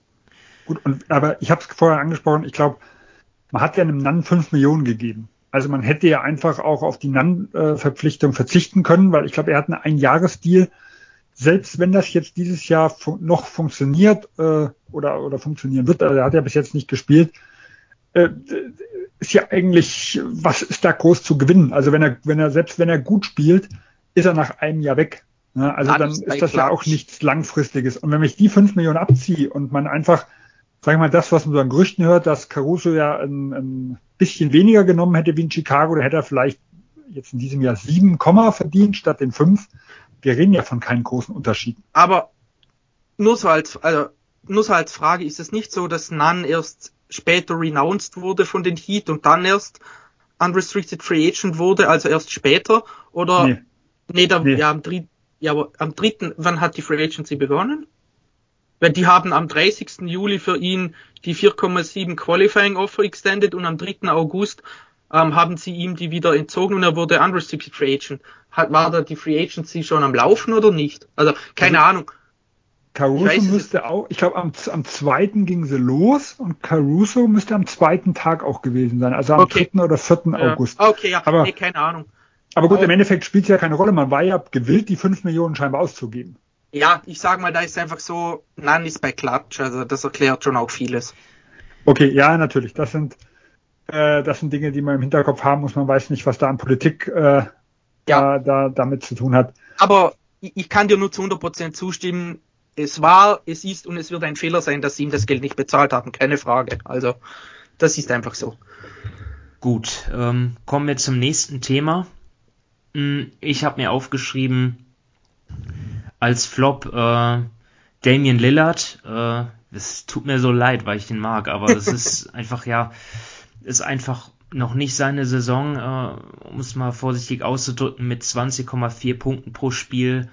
Gut, und, aber ich habe es vorher angesprochen, ich glaube, man hat ja einem Nan 5 Millionen gegeben. Also man hätte ja einfach auch auf die Nan-Verpflichtung verzichten können, weil ich glaube, er hat einen Einjahresdeal. Selbst wenn das jetzt dieses Jahr fun noch funktioniert äh, oder, oder funktionieren wird, also er hat ja bis jetzt nicht gespielt, äh, ist ja eigentlich, was ist da groß zu gewinnen? Also wenn er, wenn er, selbst wenn er gut spielt, ist er nach einem Jahr weg. Ja, also dann ist das ja auch nichts Langfristiges. Und wenn ich die fünf Millionen abziehe und man einfach, sag ich mal, das, was man so an Gerüchten hört, dass Caruso ja ein, ein bisschen weniger genommen hätte wie in Chicago, da hätte er vielleicht jetzt in diesem Jahr sieben Komma verdient statt den fünf. Wir reden ja von keinen großen Unterschieden. Aber nur so als, also, nur so als Frage, ist es nicht so, dass Nan erst später renounced wurde von den Heat und dann erst unrestricted free agent wurde, also erst später? Oder nee. Nee, da, nee. ja, am dritten, ja, aber am dritten, wann hat die Free Agency begonnen? Weil die haben am 30. Juli für ihn die 4,7 Qualifying Offer extended und am 3. August ähm, haben sie ihm die wieder entzogen und er wurde unrestricted Free Agent. Hat, war da die Free Agency schon am Laufen oder nicht? Also, keine also, Ahnung. Caruso weiß, müsste auch, ich glaube, am, am zweiten ging sie los und Caruso müsste am zweiten Tag auch gewesen sein, also am Okay. 3. oder 4. Ja. August. Okay, ja, Aber- nee, keine Ahnung. Aber gut, im Endeffekt spielt es ja keine Rolle. Man war ja gewillt, die 5 Millionen scheinbar auszugeben. Ja, ich sag mal, da ist einfach so, Nan ist bei Klatsch, also das erklärt schon auch vieles. Okay, ja, natürlich. Das sind, äh, das sind Dinge, die man im Hinterkopf haben muss. Man weiß nicht, was da an Politik äh, da, Ja. da damit zu tun hat. Aber ich, ich kann dir nur zu 100% zustimmen. Es war, es ist und es wird ein Fehler sein, dass sie ihm das Geld nicht bezahlt haben. Keine Frage. Also, das ist einfach so. Gut, ähm, kommen wir zum nächsten Thema. Hm, Ich habe mir aufgeschrieben, als Flop äh, Damian Lillard. Äh, es tut mir so leid, weil ich den mag, aber es *laughs* ist einfach, ja, ist einfach noch nicht seine Saison, äh, um es mal vorsichtig auszudrücken, mit 20,4 Punkten pro Spiel.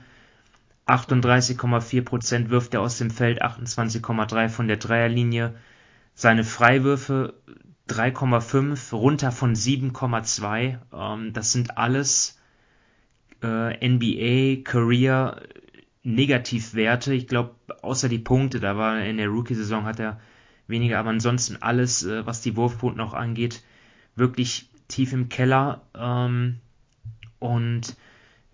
38,4 Prozent wirft er aus dem Feld, 28,3 von der Dreierlinie. Seine Freiwürfe 3,5 runter von 7,2. Ähm, das sind alles äh, NBA Career Negativwerte. Ich glaube, außer die Punkte, da war in der Rookie-Saison hat er weniger, aber ansonsten alles, äh, was die Wurfquoten noch angeht, wirklich tief im Keller. Ähm, und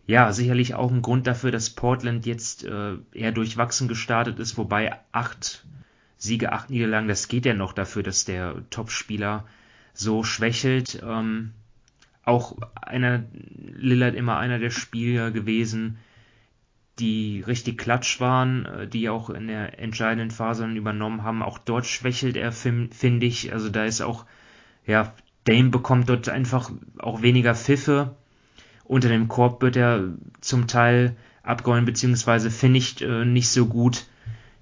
ja, sicherlich auch ein Grund dafür, dass Portland jetzt äh, eher durchwachsen gestartet ist, wobei acht Siege, acht Niederlagen, das geht ja noch dafür, dass der Topspieler so schwächelt. Ähm, auch einer, Lillard immer einer der Spieler gewesen, die richtig klatsch waren, äh, die auch in der entscheidenden Phase dann übernommen haben. Auch dort schwächelt er, fin- finde ich. Also da ist auch, ja, Dame bekommt dort einfach auch weniger Pfiffe. Unter dem Korb wird er zum Teil abgeräumt, beziehungsweise finisht äh, nicht so gut.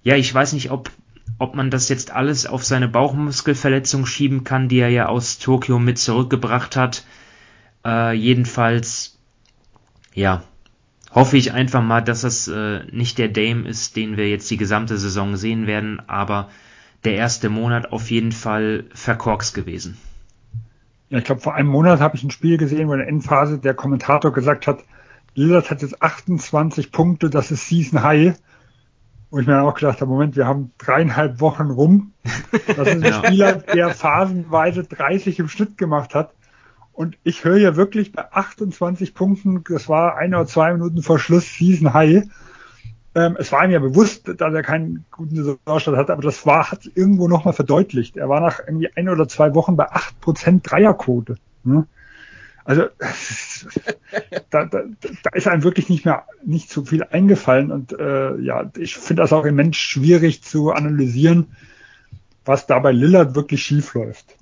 Ja, ich weiß nicht, ob, ob man das jetzt alles auf seine Bauchmuskelverletzung schieben kann, die er ja aus Tokio mit zurückgebracht hat. Äh, jedenfalls, ja, hoffe ich einfach mal, dass es äh, nicht der Dame ist, den wir jetzt die gesamte Saison sehen werden, aber der erste Monat auf jeden Fall verkorks gewesen. Ja, ich glaube, vor einem Monat habe ich ein Spiel gesehen, wo in der Endphase der Kommentator gesagt hat, Lillard hat jetzt 28 Punkte, das ist Season High. Wo ich mir dann auch gedacht habe, Moment, wir haben dreieinhalb Wochen rum. Das ist ein *laughs* Ja. Spieler, der phasenweise 30 im Schnitt gemacht hat. Und ich höre ja wirklich bei 28 Punkten, das war ein oder zwei Minuten vor Schluss Season High. Ähm, es war ihm ja bewusst, dass er keinen guten Saisonstart hatte, aber das war, hat irgendwo nochmal verdeutlicht. Er war nach irgendwie ein oder zwei Wochen bei 8% Dreierquote. Ne? Also *laughs* da, da, da ist einem wirklich nicht mehr nicht so viel eingefallen und äh, ja, ich finde das auch immens schwierig zu analysieren, was da bei Lillard wirklich schief läuft.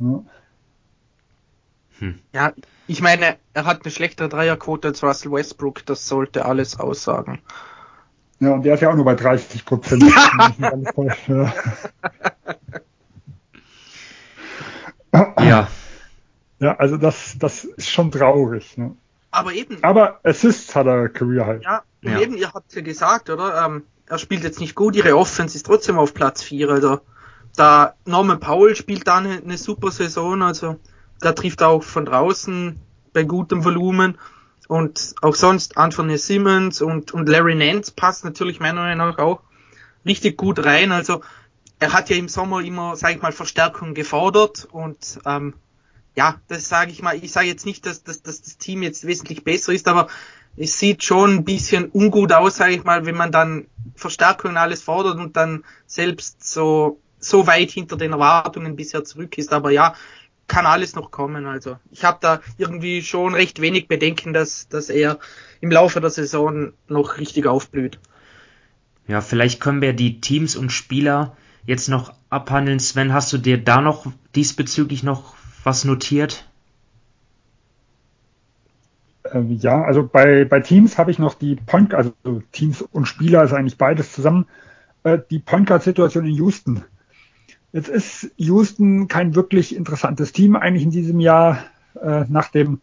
Ne? Ja, ich meine, er hat eine schlechtere Dreierquote als Russell Westbrook, das sollte alles aussagen. Ja, und der ist ja auch nur bei 30 Prozent. ja. *laughs* Ja, ja, also das, das ist schon traurig. Ne? Aber eben, Aber Assists hat er Career halt. ja, und Ja. eben, ihr habt ja gesagt, oder? Ähm, er spielt jetzt nicht gut, ihre Offense ist trotzdem auf Platz 4, also da Norman Powell spielt da eine, eine super Saison, also da trifft auch von draußen bei gutem Volumen und auch sonst Anthony Simmons und, und Larry Nance passt natürlich meiner Meinung nach auch richtig gut rein, also er hat ja im Sommer immer, sage ich mal, Verstärkung gefordert und ähm, ja, das sage ich mal, ich sage jetzt nicht, dass, dass, dass das Team jetzt wesentlich besser ist, aber es sieht schon ein bisschen ungut aus, sage ich mal, wenn man dann Verstärkung alles fordert und dann selbst so, so weit hinter den Erwartungen bisher zurück ist. Aber ja, kann alles noch kommen. Also ich habe da irgendwie schon recht wenig Bedenken, dass, dass er im Laufe der Saison noch richtig aufblüht. ja, vielleicht können wir die Teams und Spieler jetzt noch abhandeln. Sven, hast du dir da noch diesbezüglich noch was notiert? Ähm, ja, also bei, bei Teams habe ich noch die Point, also Teams und Spieler ist eigentlich beides zusammen, äh, die Point Guard Situation in Houston. Jetzt ist Houston kein wirklich interessantes Team eigentlich in diesem Jahr äh, nach dem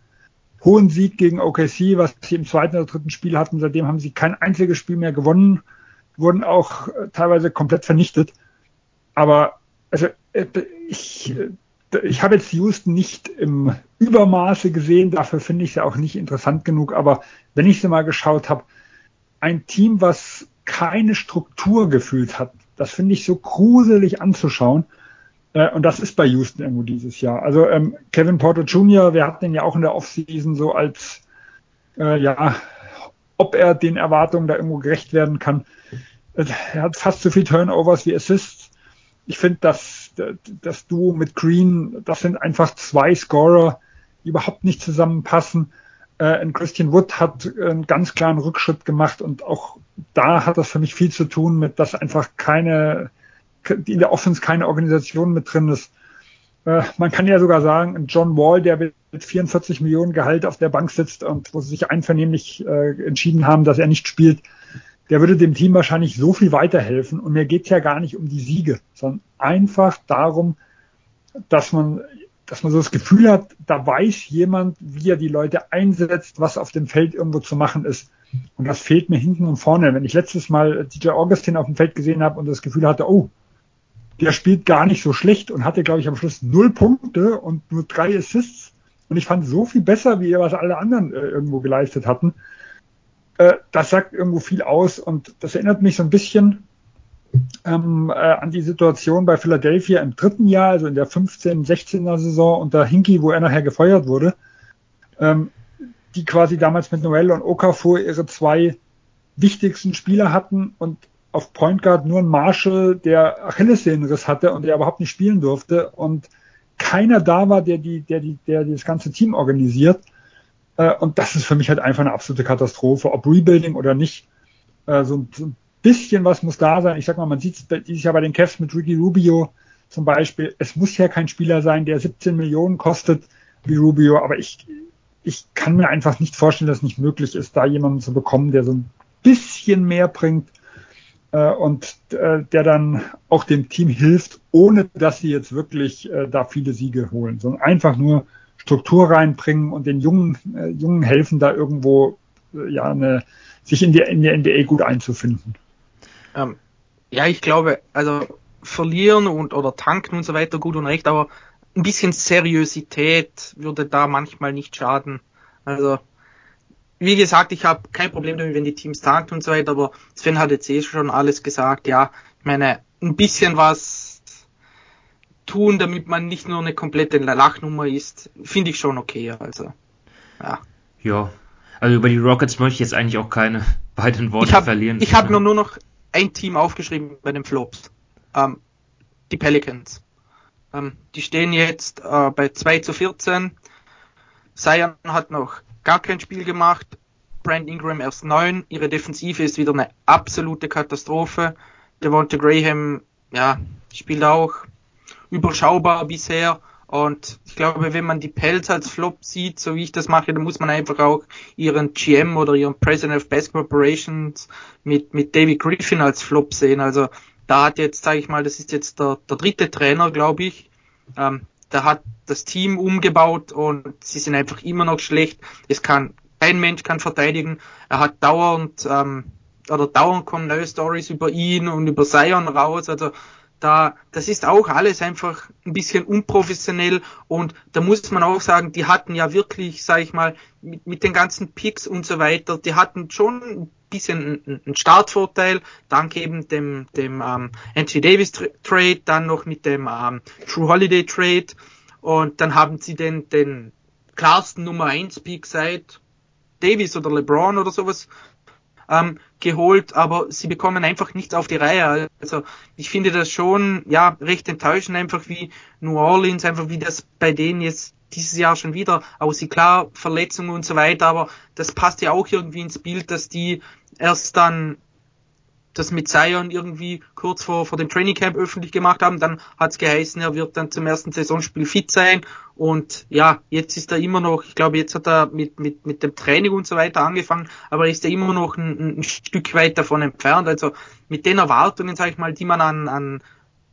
hohen Sieg gegen OKC, was sie im zweiten oder dritten Spiel hatten. Seitdem haben sie kein einziges Spiel mehr gewonnen, wurden auch äh, teilweise komplett vernichtet. Aber also äh, ich, äh, ich habe jetzt Houston nicht im Übermaße gesehen, dafür finde ich sie auch nicht interessant genug, aber wenn ich sie mal geschaut habe, ein Team, was keine Struktur gefühlt hat. Das finde ich so gruselig anzuschauen. Äh, und das ist bei Houston irgendwo dieses Jahr. Also ähm, Kevin Porter Jr., wir hatten ihn ja auch in der Offseason so als, äh, ja, ob er den Erwartungen da irgendwo gerecht werden kann. Äh, er hat fast so viel Turnovers wie Assists. Ich finde, dass das Duo mit Green, das sind einfach zwei Scorer, die überhaupt nicht zusammenpassen. Äh, Christian Wood hat einen ganz klaren Rückschritt gemacht und auch da hat das für mich viel zu tun mit, dass einfach keine, in der Offense keine Organisation mit drin ist. Äh, man kann ja sogar sagen, John Wall, der mit 44 Millionen Gehalt auf der Bank sitzt und wo sie sich einvernehmlich äh, entschieden haben, dass er nicht spielt, der würde dem Team wahrscheinlich so viel weiterhelfen. Und mir geht ja gar nicht um die Siege, sondern einfach darum, dass man dass man so das Gefühl hat, da weiß jemand, wie er die Leute einsetzt, was auf dem Feld irgendwo zu machen ist. Und das fehlt mir hinten und vorne. Wenn ich letztes Mal DJ Augustin auf dem Feld gesehen habe und das Gefühl hatte, oh, der spielt gar nicht so schlecht und hatte, glaube ich, am Schluss null Punkte und nur drei Assists. Und ich fand so viel besser, wie was alle anderen äh, irgendwo geleistet hatten. Äh, das sagt irgendwo viel aus und das erinnert mich so ein bisschen ähm, äh, an die Situation bei Philadelphia im dritten Jahr, also in der 15, 16er Saison unter Hinky, wo er nachher gefeuert wurde, ähm, die quasi damals mit Noel und Okafor ihre zwei wichtigsten Spieler hatten und auf Point Guard nur ein Marshall, der Achillessehnenriss hatte und der überhaupt nicht spielen durfte und keiner da war, der die, der die, der das ganze Team organisiert. Äh, und das ist für mich halt einfach eine absolute Katastrophe, ob Rebuilding oder nicht. Äh, so, so ein bisschen was muss da sein. Ich sag mal, man sieht es Jahr bei den Cavs mit Ricky Rubio zum Beispiel. Es muss ja kein Spieler sein, der 17 Millionen kostet wie Rubio, aber ich, ich kann mir einfach nicht vorstellen, dass es nicht möglich ist, da jemanden zu bekommen, der so ein bisschen mehr bringt äh, und äh, der dann auch dem Team hilft, ohne dass sie jetzt wirklich äh, da viele Siege holen, sondern einfach nur Struktur reinbringen und den Jungen, äh, Jungen helfen, da irgendwo äh, ja eine, sich in, die, in der NBA gut einzufinden. Ähm, ja, ich glaube, also verlieren und oder tanken und so weiter gut und recht, aber ein bisschen Seriosität würde da manchmal nicht schaden. Also wie gesagt, ich habe kein Problem damit, wenn die Teams tanken und so weiter, aber Sven hat jetzt eh schon alles gesagt. Ja, ich meine, ein bisschen was tun, damit man nicht nur eine komplette Lachnummer ist, finde ich schon okay. Also, ja. Ja, also über die Rockets möchte ich jetzt eigentlich auch keine *laughs* weiteren Worte ich hab, verlieren. Ich habe mir nur noch ein Team aufgeschrieben bei den Flops. Ähm, die Pelicans. Ähm, die stehen jetzt äh, bei 2 zu 14. Zion hat noch gar kein Spiel gemacht. Brand Ingram erst 9. Ihre Defensive ist wieder eine absolute Katastrophe. Devonta Graham, ja, spielt auch überschaubar bisher. Und ich glaube, wenn man die Pelz als Flop sieht, so wie ich das mache, dann muss man einfach auch ihren GM oder ihren President of Basketball Operations mit, mit David Griffin als Flop sehen. Also da hat jetzt, sage ich mal, das ist jetzt der, der dritte Trainer, glaube ich. Ähm, da hat das Team umgebaut und sie sind einfach immer noch schlecht. Es kann kein Mensch kann verteidigen. Er hat dauernd ähm, oder dauernd kommen neue Stories über ihn und über Zion raus. Also da, das ist auch alles einfach ein bisschen unprofessionell und da muss man auch sagen, die hatten ja wirklich, sag ich mal, mit, mit den ganzen Picks und so weiter, die hatten schon ein bisschen einen Startvorteil, dank eben dem, dem ähm, Anthony Davis Trade, dann noch mit dem ähm, True Holiday Trade. Und dann haben sie den, den klarsten Nummer 1 Pick seit Davis oder LeBron oder sowas ähm, geholt, aber sie bekommen einfach nichts auf die Reihe. Also ich finde das schon ja recht enttäuschend, einfach wie New Orleans, einfach wie das bei denen jetzt dieses Jahr schon wieder aussieht. Klar, Verletzungen und so weiter, aber das passt ja auch irgendwie ins Bild, dass die erst dann das mit Zion irgendwie kurz vor, vor dem Training Camp öffentlich gemacht haben. Dann hat es geheißen, er wird dann zum ersten Saisonspiel fit sein. Und ja, jetzt ist er immer noch, ich glaube, jetzt hat er mit, mit, mit dem Training und so weiter angefangen, aber ist er immer noch ein, ein Stück weit davon entfernt. Also mit den Erwartungen, sage ich mal, die man an, an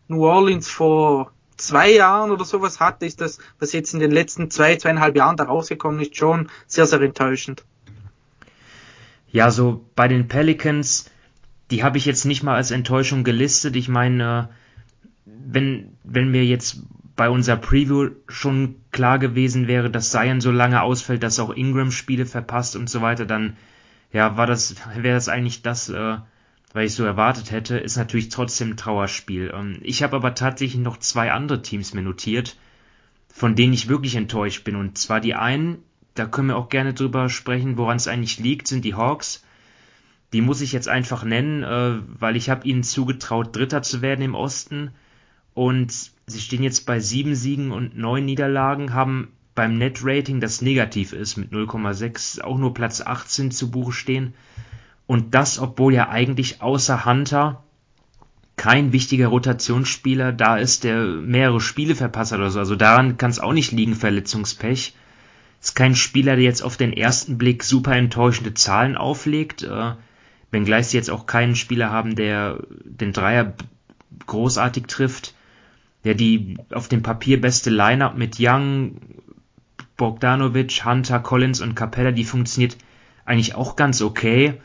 New Orleans vor zwei Jahren oder sowas hatte, ist das, was jetzt in den letzten zwei, zweieinhalb Jahren da rausgekommen ist, schon sehr, sehr enttäuschend. Ja, so bei den Pelicans, die habe ich jetzt nicht mal als Enttäuschung gelistet. Ich meine, wenn, wenn mir jetzt bei unserer Preview schon klar gewesen wäre, dass Zion so lange ausfällt, dass auch Ingram Spiele verpasst und so weiter, dann ja, war das, wäre das eigentlich das, äh, weil ich so erwartet hätte, ist natürlich trotzdem ein Trauerspiel. Ähm, ich habe aber tatsächlich noch zwei andere Teams mir notiert, von denen ich wirklich enttäuscht bin. Und zwar die einen, da können wir auch gerne drüber sprechen, woran es eigentlich liegt, sind die Hawks. Die muss ich jetzt einfach nennen, äh, weil ich habe ihnen zugetraut, Dritter zu werden im Osten. Und sie stehen jetzt bei sieben Siegen und neun Niederlagen, haben beim Net-Rating, das negativ ist, mit 0,6 auch nur Platz 18 zu Buche stehen. Und das, obwohl ja eigentlich außer Hunter kein wichtiger Rotationsspieler da ist, der mehrere Spiele verpasst oder so. Also daran kann es auch nicht liegen, Verletzungspech. Ist kein Spieler, der jetzt auf den ersten Blick super enttäuschende Zahlen auflegt. Äh, wenngleich sie jetzt auch keinen Spieler haben, der den Dreier großartig trifft. Der die auf dem Papier beste Lineup mit Young, Bogdanovic, Hunter, Collins und Capella, die funktioniert eigentlich auch ganz okay.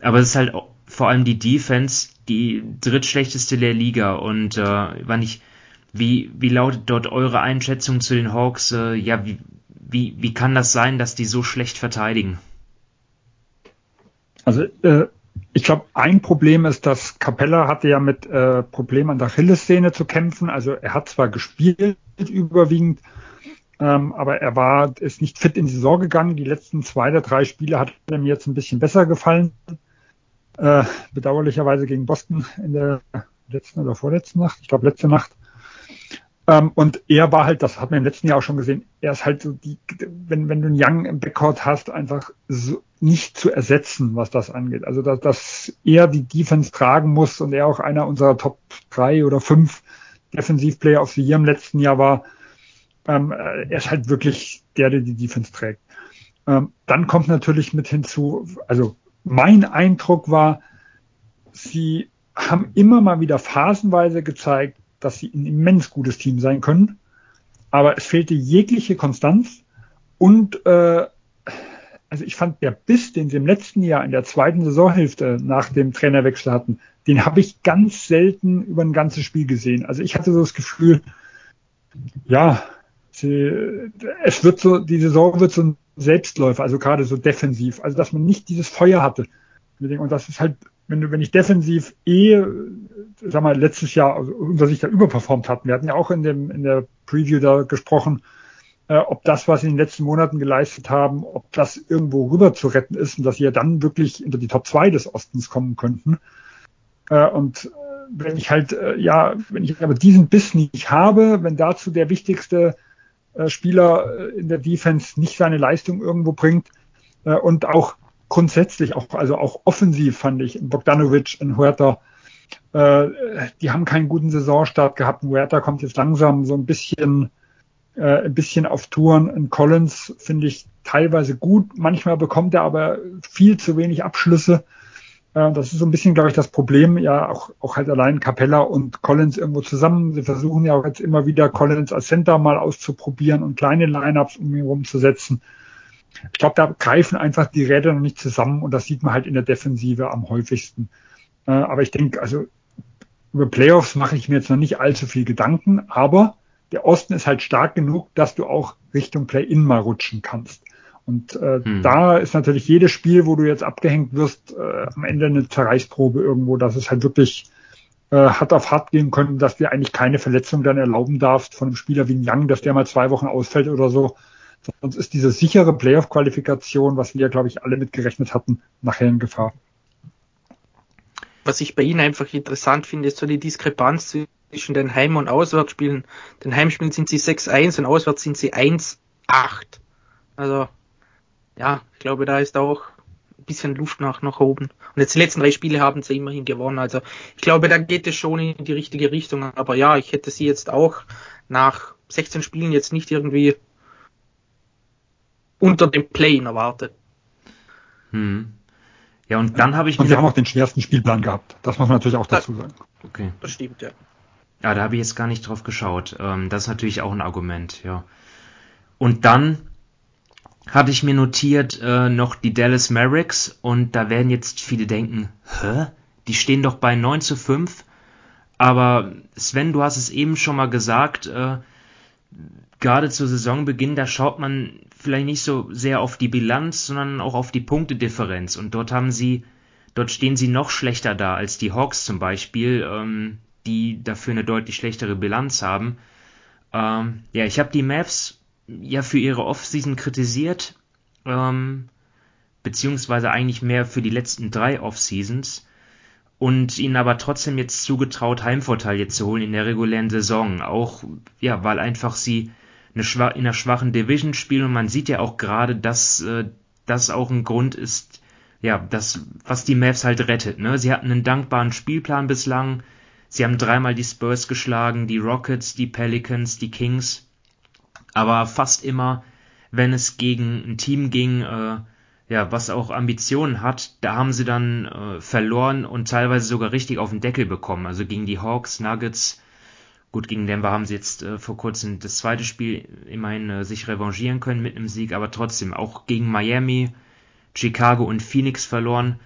Aber es ist halt vor allem die Defense, die drittschlechteste der Liga. Und äh, wann ich, wie, wie lautet dort eure Einschätzung zu den Hawks? Äh, ja, wie, wie, wie kann das sein, dass die so schlecht verteidigen? Also äh, ich glaube, ein Problem ist, dass Capella hatte ja mit äh, Problemen an der Achillessehne zu kämpfen. Also er hat zwar gespielt überwiegend, ähm, aber er war ist nicht fit in die Saison gegangen. Die letzten zwei oder drei Spiele hat er mir jetzt ein bisschen besser gefallen. Äh, bedauerlicherweise gegen Boston in der letzten oder vorletzten Nacht, ich glaube letzte Nacht. Ähm, und er war halt, das hat man im letzten Jahr auch schon gesehen, er ist halt so die, wenn, wenn du einen Young im Backcourt hast, einfach so nicht zu ersetzen, was das angeht. Also dass, dass er die Defense tragen muss und er auch einer unserer Top drei oder fünf Defensivplayer of the Year im letzten Jahr war. Ähm, er ist halt wirklich der, der die Defense trägt. Ähm, dann kommt natürlich mit hinzu, also mein Eindruck war, sie haben immer mal wieder phasenweise gezeigt, dass sie ein immens gutes Team sein können. Aber es fehlte jegliche Konstanz und äh, also ich fand der Biss, den sie im letzten Jahr in der zweiten Saisonhälfte nach dem Trainerwechsel hatten, den habe ich ganz selten über ein ganzes Spiel gesehen. Also ich hatte so das Gefühl, ja, sie, es wird so, die Saison wird so ein Selbstläufer, also gerade so defensiv, also dass man nicht dieses Feuer hatte. Und das ist halt wenn, wenn ich defensiv eh, sag mal, letztes Jahr also unser Sicht ja überperformt hatten. Wir hatten ja auch in, dem, in der Preview da gesprochen, äh, ob das, was sie in den letzten Monaten geleistet haben, ob das irgendwo rüber zu retten ist und dass sie ja dann wirklich hinter die Top 2 des Ostens kommen könnten. Äh, und äh, wenn ich halt, äh, ja, wenn ich aber diesen Biss nicht habe, wenn dazu der wichtigste äh, Spieler äh, in der Defense nicht seine Leistung irgendwo bringt und auch grundsätzlich auch, also auch offensiv fand ich Bogdanovic und Huerta, äh, die haben keinen guten Saisonstart gehabt. Huerta kommt jetzt langsam so ein bisschen, äh, ein bisschen auf Touren. In Collins finde ich teilweise gut. Manchmal bekommt er aber viel zu wenig Abschlüsse. Äh, das ist so ein bisschen, glaube ich, das Problem. Ja, auch, auch halt allein Capella und Collins irgendwo zusammen. Sie versuchen ja auch jetzt immer wieder Collins als Center mal auszuprobieren und kleine Lineups um ihn rumzusetzen. Ich glaube, da greifen einfach die Räder noch nicht zusammen und das sieht man halt in der Defensive am häufigsten. Äh, aber ich denke, also über Playoffs mache ich mir jetzt noch nicht allzu viel Gedanken, aber der Osten ist halt stark genug, dass du auch Richtung Play-In mal rutschen kannst. Und äh, hm. da ist natürlich jedes Spiel, wo du jetzt abgehängt wirst, äh, am Ende eine Zerreißprobe irgendwo, dass es halt wirklich äh, hart auf hart gehen könnte, dass dir eigentlich keine Verletzung dann erlauben darfst von einem Spieler wie ein Young, dass der mal zwei Wochen ausfällt oder so. Sonst ist diese sichere Playoff-Qualifikation, was wir ja, glaube ich, alle mitgerechnet hatten, nachher in Gefahr. Was ich bei Ihnen einfach interessant finde, ist so die Diskrepanz zwischen den Heim- und Auswärtsspielen. Den Heimspielen sind sie 6-1 und auswärts sind sie 1-8. Also, ja, ich glaube, da ist auch ein bisschen Luft nach, nach oben. Und jetzt die letzten drei Spiele haben sie immerhin gewonnen. Also, ich glaube, da geht es schon in die richtige Richtung. Aber ja, ich hätte sie jetzt auch nach 16 Spielen jetzt nicht irgendwie unter dem Play erwartet. Hm. Ja, und dann habe ich. Und wir haben auch den schwersten Spielplan gehabt. Das muss man natürlich auch dazu sagen. Okay. Das stimmt, ja. Ja, da habe ich jetzt gar nicht drauf geschaut. Ähm, das ist natürlich auch ein Argument, ja. Und dann hatte ich mir notiert äh, noch die Dallas Mavericks und da werden jetzt viele denken, hä? Die stehen doch bei 9 zu 5. Aber Sven, du hast es eben schon mal gesagt, äh, gerade zu Saisonbeginn, da schaut man vielleicht nicht so sehr auf die Bilanz, sondern auch auf die Punktedifferenz. Und dort haben sie dort stehen sie noch schlechter da als die Hawks zum Beispiel, ähm, die dafür eine deutlich schlechtere Bilanz haben. Ähm, ja, ich habe die Mavs ja für ihre Offseason kritisiert, ähm, beziehungsweise eigentlich mehr für die letzten drei Offseasons und ihnen aber trotzdem jetzt zugetraut, Heimvorteil jetzt zu holen in der regulären Saison. Auch, ja, weil einfach sie eine in einer schwachen Division spielen und man sieht ja auch gerade, dass äh, das auch ein Grund ist, ja, das, was die Mavs halt rettet. Ne? Sie hatten einen dankbaren Spielplan bislang. Sie haben dreimal die Spurs geschlagen, die Rockets, die Pelicans, die Kings. Aber fast immer, wenn es gegen ein Team ging, äh, ja, was auch Ambitionen hat, da haben sie dann äh, verloren und teilweise sogar richtig auf den Deckel bekommen. Also gegen die Hawks, Nuggets, gut, gegen Denver haben sie jetzt äh, vor kurzem das zweite Spiel immerhin äh, sich revanchieren können mit einem Sieg, aber trotzdem auch gegen Miami, Chicago und Phoenix verloren.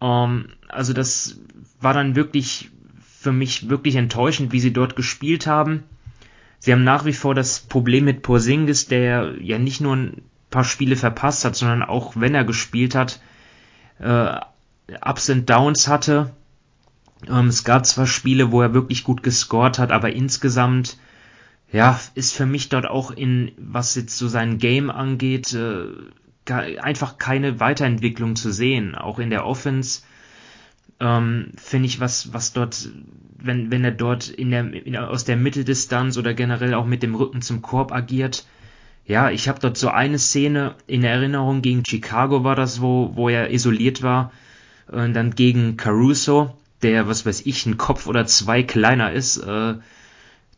Ähm, also das war dann wirklich für mich wirklich enttäuschend, wie sie dort gespielt haben. Sie haben nach wie vor das Problem mit Porzingis, der ja nicht nur ein paar Spiele verpasst hat, sondern auch wenn er gespielt hat, äh, Ups und Downs hatte. Ähm, es gab zwar Spiele, wo er wirklich gut gescored hat, aber insgesamt ja, ist für mich dort auch in, was jetzt so sein Game angeht, äh, einfach keine Weiterentwicklung zu sehen. Auch in der Offense ähm, finde ich, was, was dort, wenn, wenn er dort in der, in, aus der Mitteldistanz oder generell auch mit dem Rücken zum Korb agiert, ja, ich habe dort so eine Szene in Erinnerung, gegen Chicago war das, wo, wo er isoliert war, und dann gegen Caruso, der, was weiß ich, ein Kopf oder zwei kleiner ist, äh,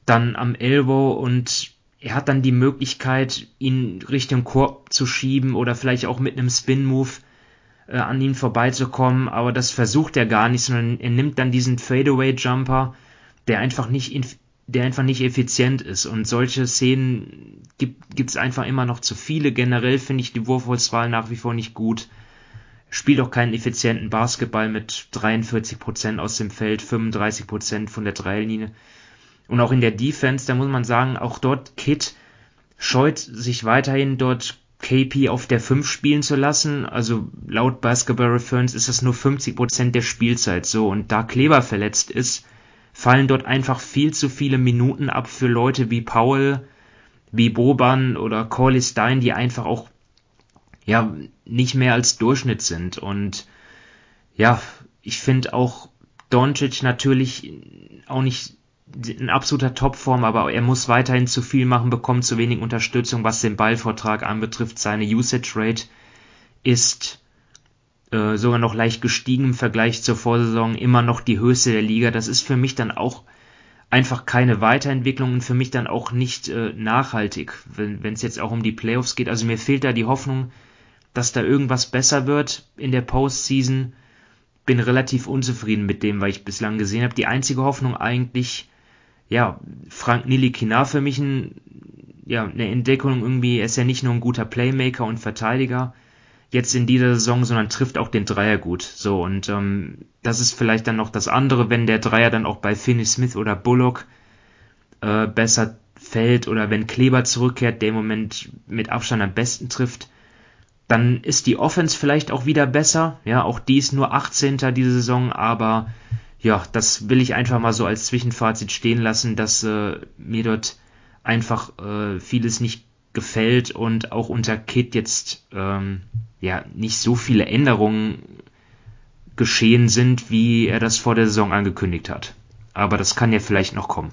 dann am Elbow und er hat dann die Möglichkeit, ihn Richtung Korb zu schieben oder vielleicht auch mit einem Spin-Move äh, an ihm vorbeizukommen, aber das versucht er gar nicht, sondern er nimmt dann diesen Fadeaway-Jumper, der einfach nicht der einfach nicht effizient ist. Und solche Szenen gibt es einfach immer noch zu viele. Generell finde ich die Wurfauswahl nach wie vor nicht gut. Spielt auch keinen effizienten Basketball mit 43% aus dem Feld, 35% von der Dreilinie. Und auch in der Defense, da muss man sagen, auch dort Kit scheut sich weiterhin dort KP auf der 5 spielen zu lassen. Also laut Basketball Reference ist das nur 50% der Spielzeit so. Und da Kleber verletzt ist, fallen dort einfach viel zu viele Minuten ab für Leute wie Paul, wie Boban oder Corley Stein, die einfach auch ja nicht mehr als Durchschnitt sind. Und ja, ich finde auch Doncic natürlich auch nicht in absoluter Topform, aber er muss weiterhin zu viel machen, bekommt zu wenig Unterstützung, was den Ballvortrag anbetrifft. Seine Usage Rate ist äh, sogar noch leicht gestiegen im Vergleich zur Vorsaison, immer noch die höchste der Liga. Das ist für mich dann auch einfach keine Weiterentwicklung und für mich dann auch nicht äh, nachhaltig, wenn es jetzt auch um die Playoffs geht. Also mir fehlt da die Hoffnung, dass da irgendwas besser wird in der Postseason. Bin relativ unzufrieden mit dem, was ich bislang gesehen habe. Die einzige Hoffnung eigentlich, ja, Frank Nilikina für mich ein, ja, eine Entdeckung irgendwie. Er ist ja nicht nur ein guter Playmaker und Verteidiger, jetzt in dieser Saison, sondern trifft auch den Dreier gut. So, und ähm, das ist vielleicht dann noch das andere, wenn der Dreier dann auch bei Finney Smith oder Bullock äh, besser fällt oder wenn Kleber zurückkehrt, der im Moment mit Abstand am besten trifft, dann ist die Offense vielleicht auch wieder besser. Ja, auch die ist nur 18. diese Saison, aber ja, das will ich einfach mal so als Zwischenfazit stehen lassen, dass äh, mir dort einfach äh, vieles nicht gefällt und auch unter Kit jetzt ähm, ja nicht so viele Änderungen geschehen sind, wie er das vor der Saison angekündigt hat. Aber das kann ja vielleicht noch kommen.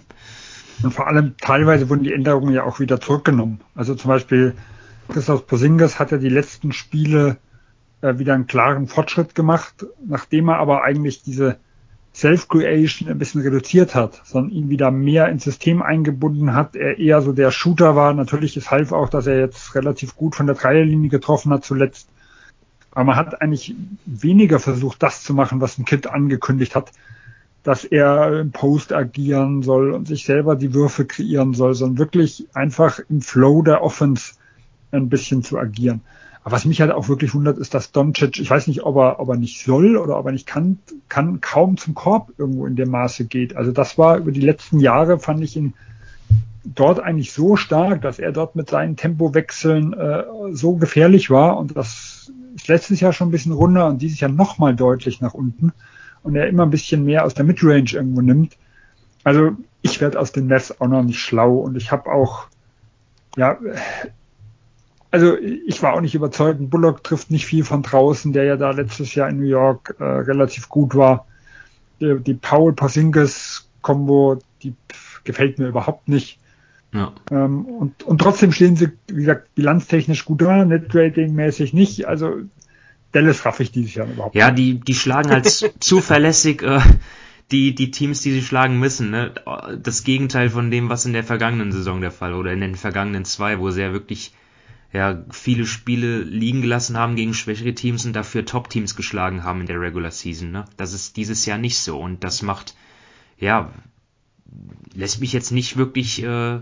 Und vor allem teilweise wurden die Änderungen ja auch wieder zurückgenommen. Also zum Beispiel Christoph Posingas hat ja die letzten Spiele äh, wieder einen klaren Fortschritt gemacht, nachdem er aber eigentlich diese Self-Creation ein bisschen reduziert hat, sondern ihn wieder mehr ins System eingebunden hat. Er eher so der Shooter war. Natürlich, es half auch, dass er jetzt relativ gut von der Dreierlinie getroffen hat zuletzt. Aber man hat eigentlich weniger versucht, das zu machen, was ein Kid angekündigt hat, dass er im Post agieren soll und sich selber die Würfe kreieren soll, sondern wirklich einfach im Flow der Offense ein bisschen zu agieren. Aber was mich halt auch wirklich wundert, ist, dass Doncic, ich weiß nicht, ob er, ob er nicht soll oder ob er nicht kann, kann kaum zum Korb irgendwo in dem Maße geht. Also das war über die letzten Jahre, fand ich ihn dort eigentlich so stark, dass er dort mit seinen Tempowechseln äh, so gefährlich war und das ist letztes Jahr schon ein bisschen runter und dieses Jahr nochmal deutlich nach unten und er immer ein bisschen mehr aus der Midrange irgendwo nimmt. Also ich werde aus den Mavs auch noch nicht schlau und ich habe auch, ja, also ich war auch nicht überzeugt. Bullock trifft nicht viel von draußen, der ja da letztes Jahr in New York äh, relativ gut war. Die, die Paul Porzingis Combo, die gefällt mir überhaupt nicht. Ja. Ähm, und, und trotzdem stehen sie, wie gesagt, bilanztechnisch gut da, Net-Rating-mäßig nicht. Also Dallas raff ich dieses Jahr überhaupt Ja, die, die schlagen halt *laughs* zuverlässig äh, die, die Teams, die sie schlagen müssen. Ne? Das Gegenteil von dem, was in der vergangenen Saison der Fall oder in den vergangenen zwei, wo sie ja wirklich ja, viele Spiele liegen gelassen haben gegen schwächere Teams und dafür Top-Teams geschlagen haben in der Regular Season. Ne? Das ist dieses Jahr nicht so und das macht, ja, lässt mich jetzt nicht wirklich äh,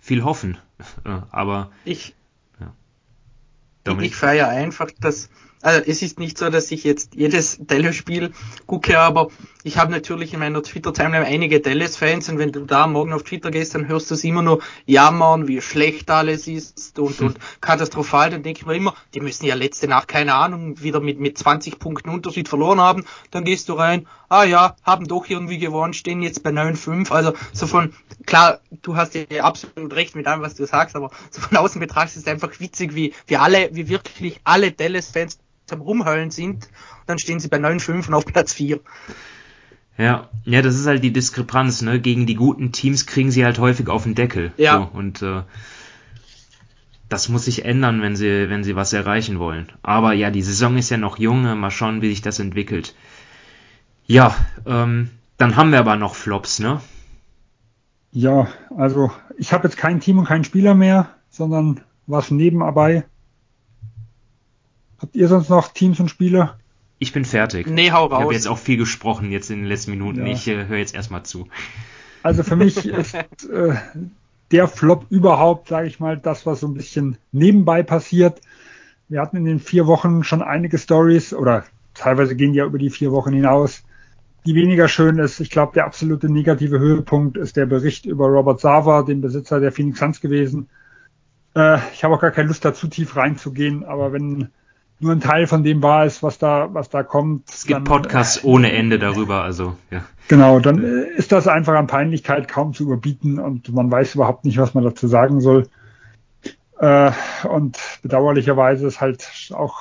viel hoffen. *laughs* Aber ich, ja. ich feiere einfach, dass also es ist nicht so, dass ich jetzt jedes *laughs* Dallas-Spiel gucke, aber ich habe natürlich in meiner Twitter-Timeline einige Dallas-Fans und wenn du da morgen auf Twitter gehst, dann hörst du es immer nur jammern, wie schlecht alles ist und, und katastrophal. Dann denke ich mir immer, die müssen ja letzte Nacht, keine Ahnung, wieder mit, mit 20 Punkten Unterschied verloren haben. Dann gehst du rein, ah ja, haben doch irgendwie gewonnen, stehen jetzt bei 9-5. Also so von, klar, du hast ja absolut recht mit allem, was du sagst, aber so von außen betrachtet ist es einfach witzig, wie, wie alle, wie wirklich alle Dallas-Fans am Rumheulen sind, dann stehen sie bei 9,5 und auf Platz 4. Ja, ja, das ist halt die Diskrepanz, ne? Gegen die guten Teams kriegen sie halt häufig auf den Deckel. Ja. So, und äh, das muss sich ändern, wenn sie, wenn sie was erreichen wollen. Aber ja, die Saison ist ja noch jung, mal schauen, wie sich das entwickelt. Ja, ähm, dann haben wir aber noch Flops, ne? Ja, also ich habe jetzt kein Team und keinen Spieler mehr, sondern was nebenbei. Habt ihr sonst noch Teams und Spieler? Ich bin fertig. Nee, hau raus. Ich habe jetzt auch viel gesprochen jetzt in den letzten Minuten. Ja. Ich äh, höre jetzt erstmal zu. *laughs* Also für mich ist äh, der Flop überhaupt, sage ich mal, das, was so ein bisschen nebenbei passiert. Wir hatten in den vier Wochen schon einige Stories oder teilweise gehen die ja über die vier Wochen hinaus, die weniger schön ist. Ich glaube, der absolute negative Höhepunkt ist der Bericht über Robert Sava, den Besitzer der Phoenix Suns gewesen. Äh, ich habe auch gar keine Lust, da zu tief reinzugehen, aber wenn nur ein Teil von dem wahr ist, was da, was da kommt. Es gibt dann, Podcasts äh, ohne Ende darüber, also ja. Genau, dann äh, ist das einfach an Peinlichkeit kaum zu überbieten und man weiß überhaupt nicht, was man dazu sagen soll. Äh, und bedauerlicherweise ist halt auch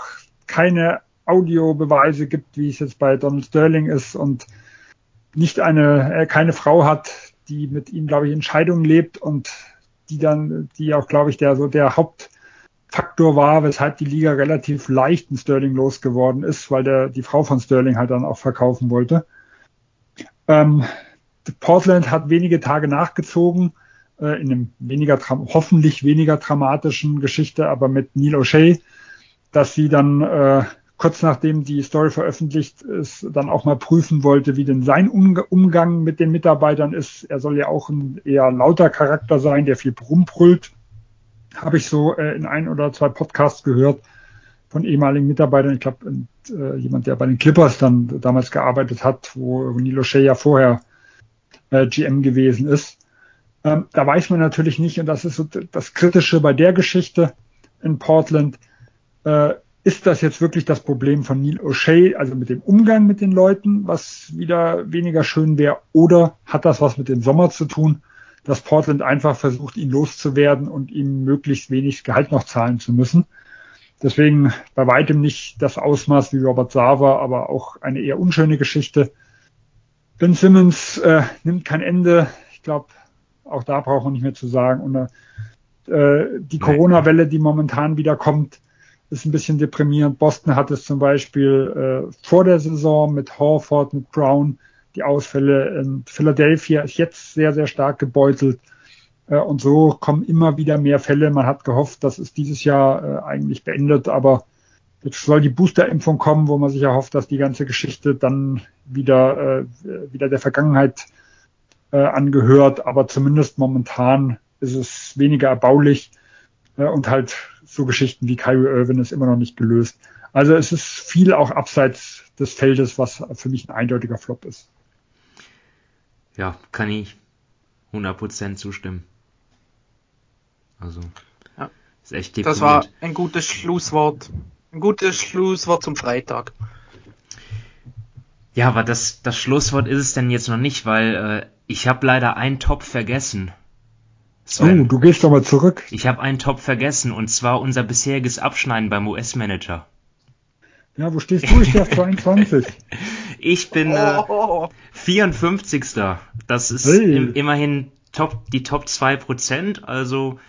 keine Audiobeweise gibt, wie es jetzt bei Donald Sterling ist und nicht eine, äh, keine Frau hat, die mit ihm, glaube ich, Entscheidungen lebt und die dann, die auch, glaube ich, der so der Haupt Faktor war, weshalb die Liga relativ leicht in Sterling losgeworden ist, weil der, die Frau von Sterling halt dann auch verkaufen wollte. Ähm, Portland hat wenige Tage nachgezogen, äh, in einem weniger, hoffentlich weniger dramatischen Geschichte, aber mit Neil O'Shea, dass sie dann äh, kurz nachdem die Story veröffentlicht ist, dann auch mal prüfen wollte, wie denn sein Umgang mit den Mitarbeitern ist. Er soll ja auch ein eher lauter Charakter sein, der viel rumbrüllt habe ich so äh, in ein oder zwei Podcasts gehört von ehemaligen Mitarbeitern. Ich glaube, äh, jemand, der bei den Clippers dann damals gearbeitet hat, wo Nilo Shea ja vorher äh, GM gewesen ist. Ähm, da weiß man natürlich nicht, und das ist so das Kritische bei der Geschichte in Portland, äh, ist das jetzt wirklich das Problem von Neil O'Shea, also mit dem Umgang mit den Leuten, was wieder weniger schön wäre, oder hat das was mit dem Sommer zu tun? Dass Portland einfach versucht, ihn loszuwerden und ihm möglichst wenig Gehalt noch zahlen zu müssen. Deswegen bei weitem nicht das Ausmaß wie Robert Sava, aber auch eine eher unschöne Geschichte. Ben Simmons äh, nimmt kein Ende. Ich glaube, auch da braucht man nicht mehr zu sagen. Und äh, die Corona-Welle, die momentan wieder kommt, ist ein bisschen deprimierend. Boston hat es zum Beispiel äh, vor der Saison mit Horford, mit Brown die Ausfälle. in Philadelphia ist jetzt sehr, sehr stark gebeutelt. Äh, und so kommen immer wieder mehr Fälle. Man hat gehofft, dass es dieses Jahr äh, eigentlich beendet, aber jetzt soll die Boosterimpfung kommen, wo man sich erhofft, dass die ganze Geschichte dann wieder, äh, wieder der Vergangenheit angehört. Aber zumindest momentan ist es weniger erbaulich und halt so Geschichten wie Kyrie Irvin ist immer noch nicht gelöst. Also es ist viel auch abseits des Feldes, was für mich ein eindeutiger Flop ist ja, kann ich 100% zustimmen. Also, ja. ist echt deprimiert. Das war ein gutes Schlusswort. Ein gutes Schlusswort zum Freitag. Ja, aber das, das Schlusswort ist es denn jetzt noch nicht, weil äh, ich habe leider einen Top vergessen. Sven. Oh, du gehst aber zurück. Ich habe einen Top vergessen und zwar unser bisheriges Abschneiden beim US-Manager. Ja, wo stehst du? Ich stehe auf *laughs* 22. ich bin äh, 54. Das ist hey. im, immerhin top, die Top 2%. Also,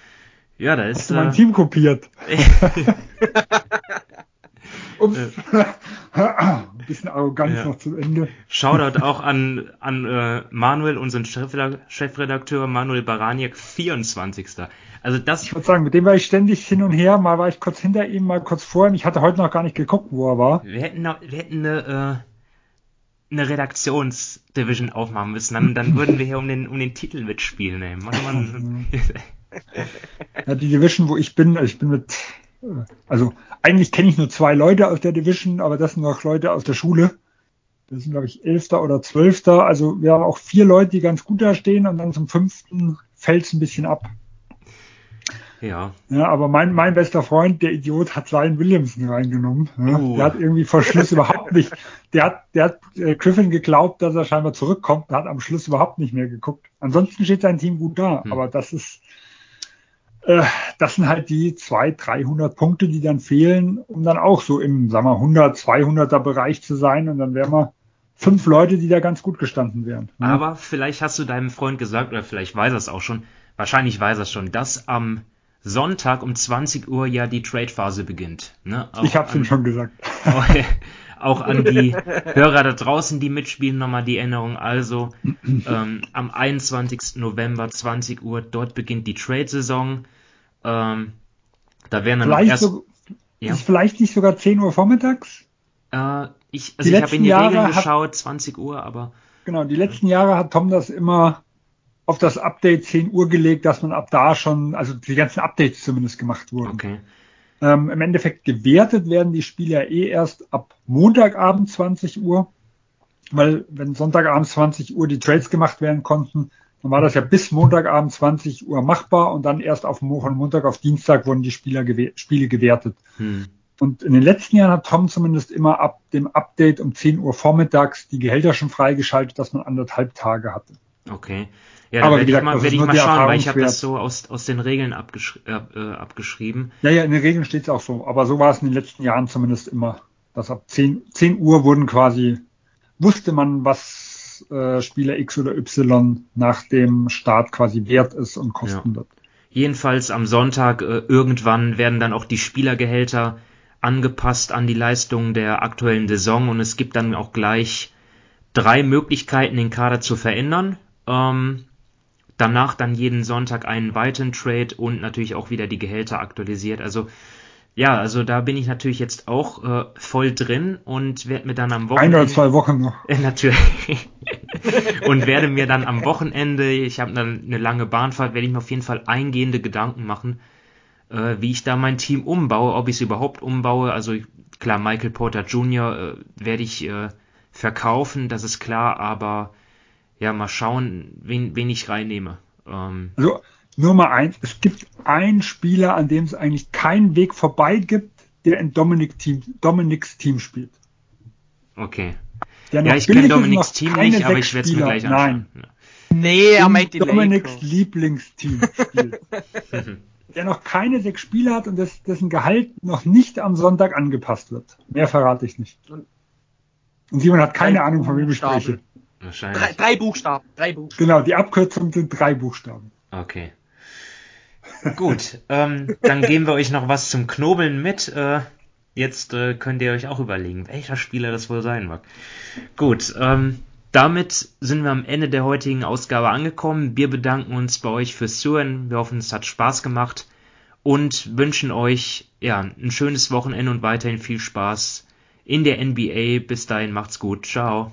ja, da ist. Hast du mein äh, Team kopiert? *laughs* Ups. Ein bisschen Arroganz ja. noch zum Ende. Shoutout auch an, an äh, Manuel, unseren Chefredakteur Manuel Baraniak, 24. Also das. Ich würde sagen, mit dem war ich ständig hin und her. Mal war ich kurz hinter ihm, mal kurz vor ihm. Ich hatte heute noch gar nicht geguckt, wo er war. Wir hätten, noch, wir hätten eine, äh, eine Redaktionsdivision aufmachen müssen. Dann, dann würden wir hier um den, um den Titel mitspielen. Ey. Mann, Mann. ja, die Division, wo ich bin, ich bin mit also eigentlich kenne ich nur zwei Leute aus der Division, aber das sind noch Leute aus der Schule. Das sind, glaube ich, Elfter oder Zwölfter. Also wir haben auch vier Leute, die ganz gut da stehen und dann zum fünften fällt es ein bisschen ab. Ja. Ja, aber mein, mein bester Freund, der Idiot, hat Zion Williamson reingenommen. Ja, uh. Der hat irgendwie vor Schluss überhaupt nicht, der hat, der hat äh, Griffin geglaubt, dass er scheinbar zurückkommt, der hat am Schluss überhaupt nicht mehr geguckt. Ansonsten steht sein Team gut da, hm. aber das ist, äh, das sind halt die 200, 300 Punkte, die dann fehlen, um dann auch so im, sagen wir, 100, 200er Bereich zu sein. Und dann wären wir fünf Leute, die da ganz gut gestanden wären. Ne? Aber vielleicht hast du deinem Freund gesagt, oder vielleicht weiß er es auch schon, wahrscheinlich weiß er es schon, dass am Sonntag um 20 Uhr ja die Trade-Phase beginnt. Ne? Auch ich hab's ihm schon gesagt. *laughs* auch an die Hörer da draußen, die mitspielen, nochmal die Erinnerung. Also ähm, am 21. November 20 Uhr, dort beginnt die Trade-Saison. Ähm, da werden dann vielleicht erst, so, ja? Ist vielleicht nicht sogar 10 Uhr vormittags? Äh, ich also ich habe in die Jahre Regeln geschaut, hat, 20 Uhr, aber. Genau, die letzten Jahre hat Tom das immer auf das Update 10 Uhr gelegt, dass man ab da schon, also die ganzen Updates zumindest gemacht wurden. Okay. Ähm, Im Endeffekt gewertet werden die Spieler eh erst ab Montagabend 20 Uhr, weil wenn Sonntagabend 20 Uhr die Trades gemacht werden konnten, dann war das ja bis Montagabend 20 Uhr machbar und dann erst auf von Montag auf Dienstag wurden die Spieler gew Spiele gewertet. Hm. Und in den letzten Jahren hat Tom zumindest immer ab dem Update um 10 Uhr vormittags die Gehälter schon freigeschaltet, dass man anderthalb Tage hatte. Okay. Ja, aber werde ich mal, werd ich mal schauen, weil ich habe das so aus, aus den Regeln abgeschri äh, äh, abgeschrieben. Ja, ja, in den Regeln steht es auch so. Aber so war es in den letzten Jahren zumindest immer. Dass ab 10, 10 Uhr wurden quasi, wusste man, was äh, Spieler X oder Y nach dem Start quasi wert ist und kosten ja. wird. Jedenfalls am Sonntag äh, irgendwann werden dann auch die Spielergehälter angepasst an die Leistungen der aktuellen Saison und es gibt dann auch gleich drei Möglichkeiten, den Kader zu verändern. Ähm, danach dann jeden Sonntag einen weiteren Trade und natürlich auch wieder die Gehälter aktualisiert. Also ja, also da bin ich natürlich jetzt auch äh, voll drin und werde mir dann am Wochenende. Ein oder zwei Wochen noch. Äh, *laughs* natürlich. *laughs* und werde mir dann am Wochenende, ich habe dann eine lange Bahnfahrt, werde ich mir auf jeden Fall eingehende Gedanken machen, äh, wie ich da mein Team umbaue, ob ich es überhaupt umbaue. Also klar, Michael Porter Jr. Äh, werde ich äh, verkaufen, das ist klar, aber ja, mal schauen, wen, wen ich reinnehme. Ähm, also nur mal eins, es gibt einen Spieler, an dem es eigentlich keinen Weg vorbei gibt, der in Dominik Team, Dominiks Team spielt. Okay. ja, ich kenne Dominiks Team nicht, aber ich werde es mir gleich anschauen. Nein. Nee, er meint die Dominiks Lieblingsteam *laughs* spielt. *laughs* der noch keine sechs Spiele hat und das, dessen Gehalt noch nicht am Sonntag angepasst wird. Mehr verrate ich nicht. Und Simon hat keine Ahnung, von wem ich spreche. Wahrscheinlich. Drei, drei Buchstaben. Drei Buchstaben. Genau, die Abkürzung sind drei Buchstaben. Okay. Gut, ähm, dann geben wir euch noch was zum Knobeln mit. Äh, jetzt äh, könnt ihr euch auch überlegen, welcher Spieler das wohl sein mag. Gut, ähm, damit sind wir am Ende der heutigen Ausgabe angekommen. Wir bedanken uns bei euch fürs Zuhören. Wir hoffen, es hat Spaß gemacht und wünschen euch ja ein schönes Wochenende und weiterhin viel Spaß in der NBA. Bis dahin macht's gut. Ciao.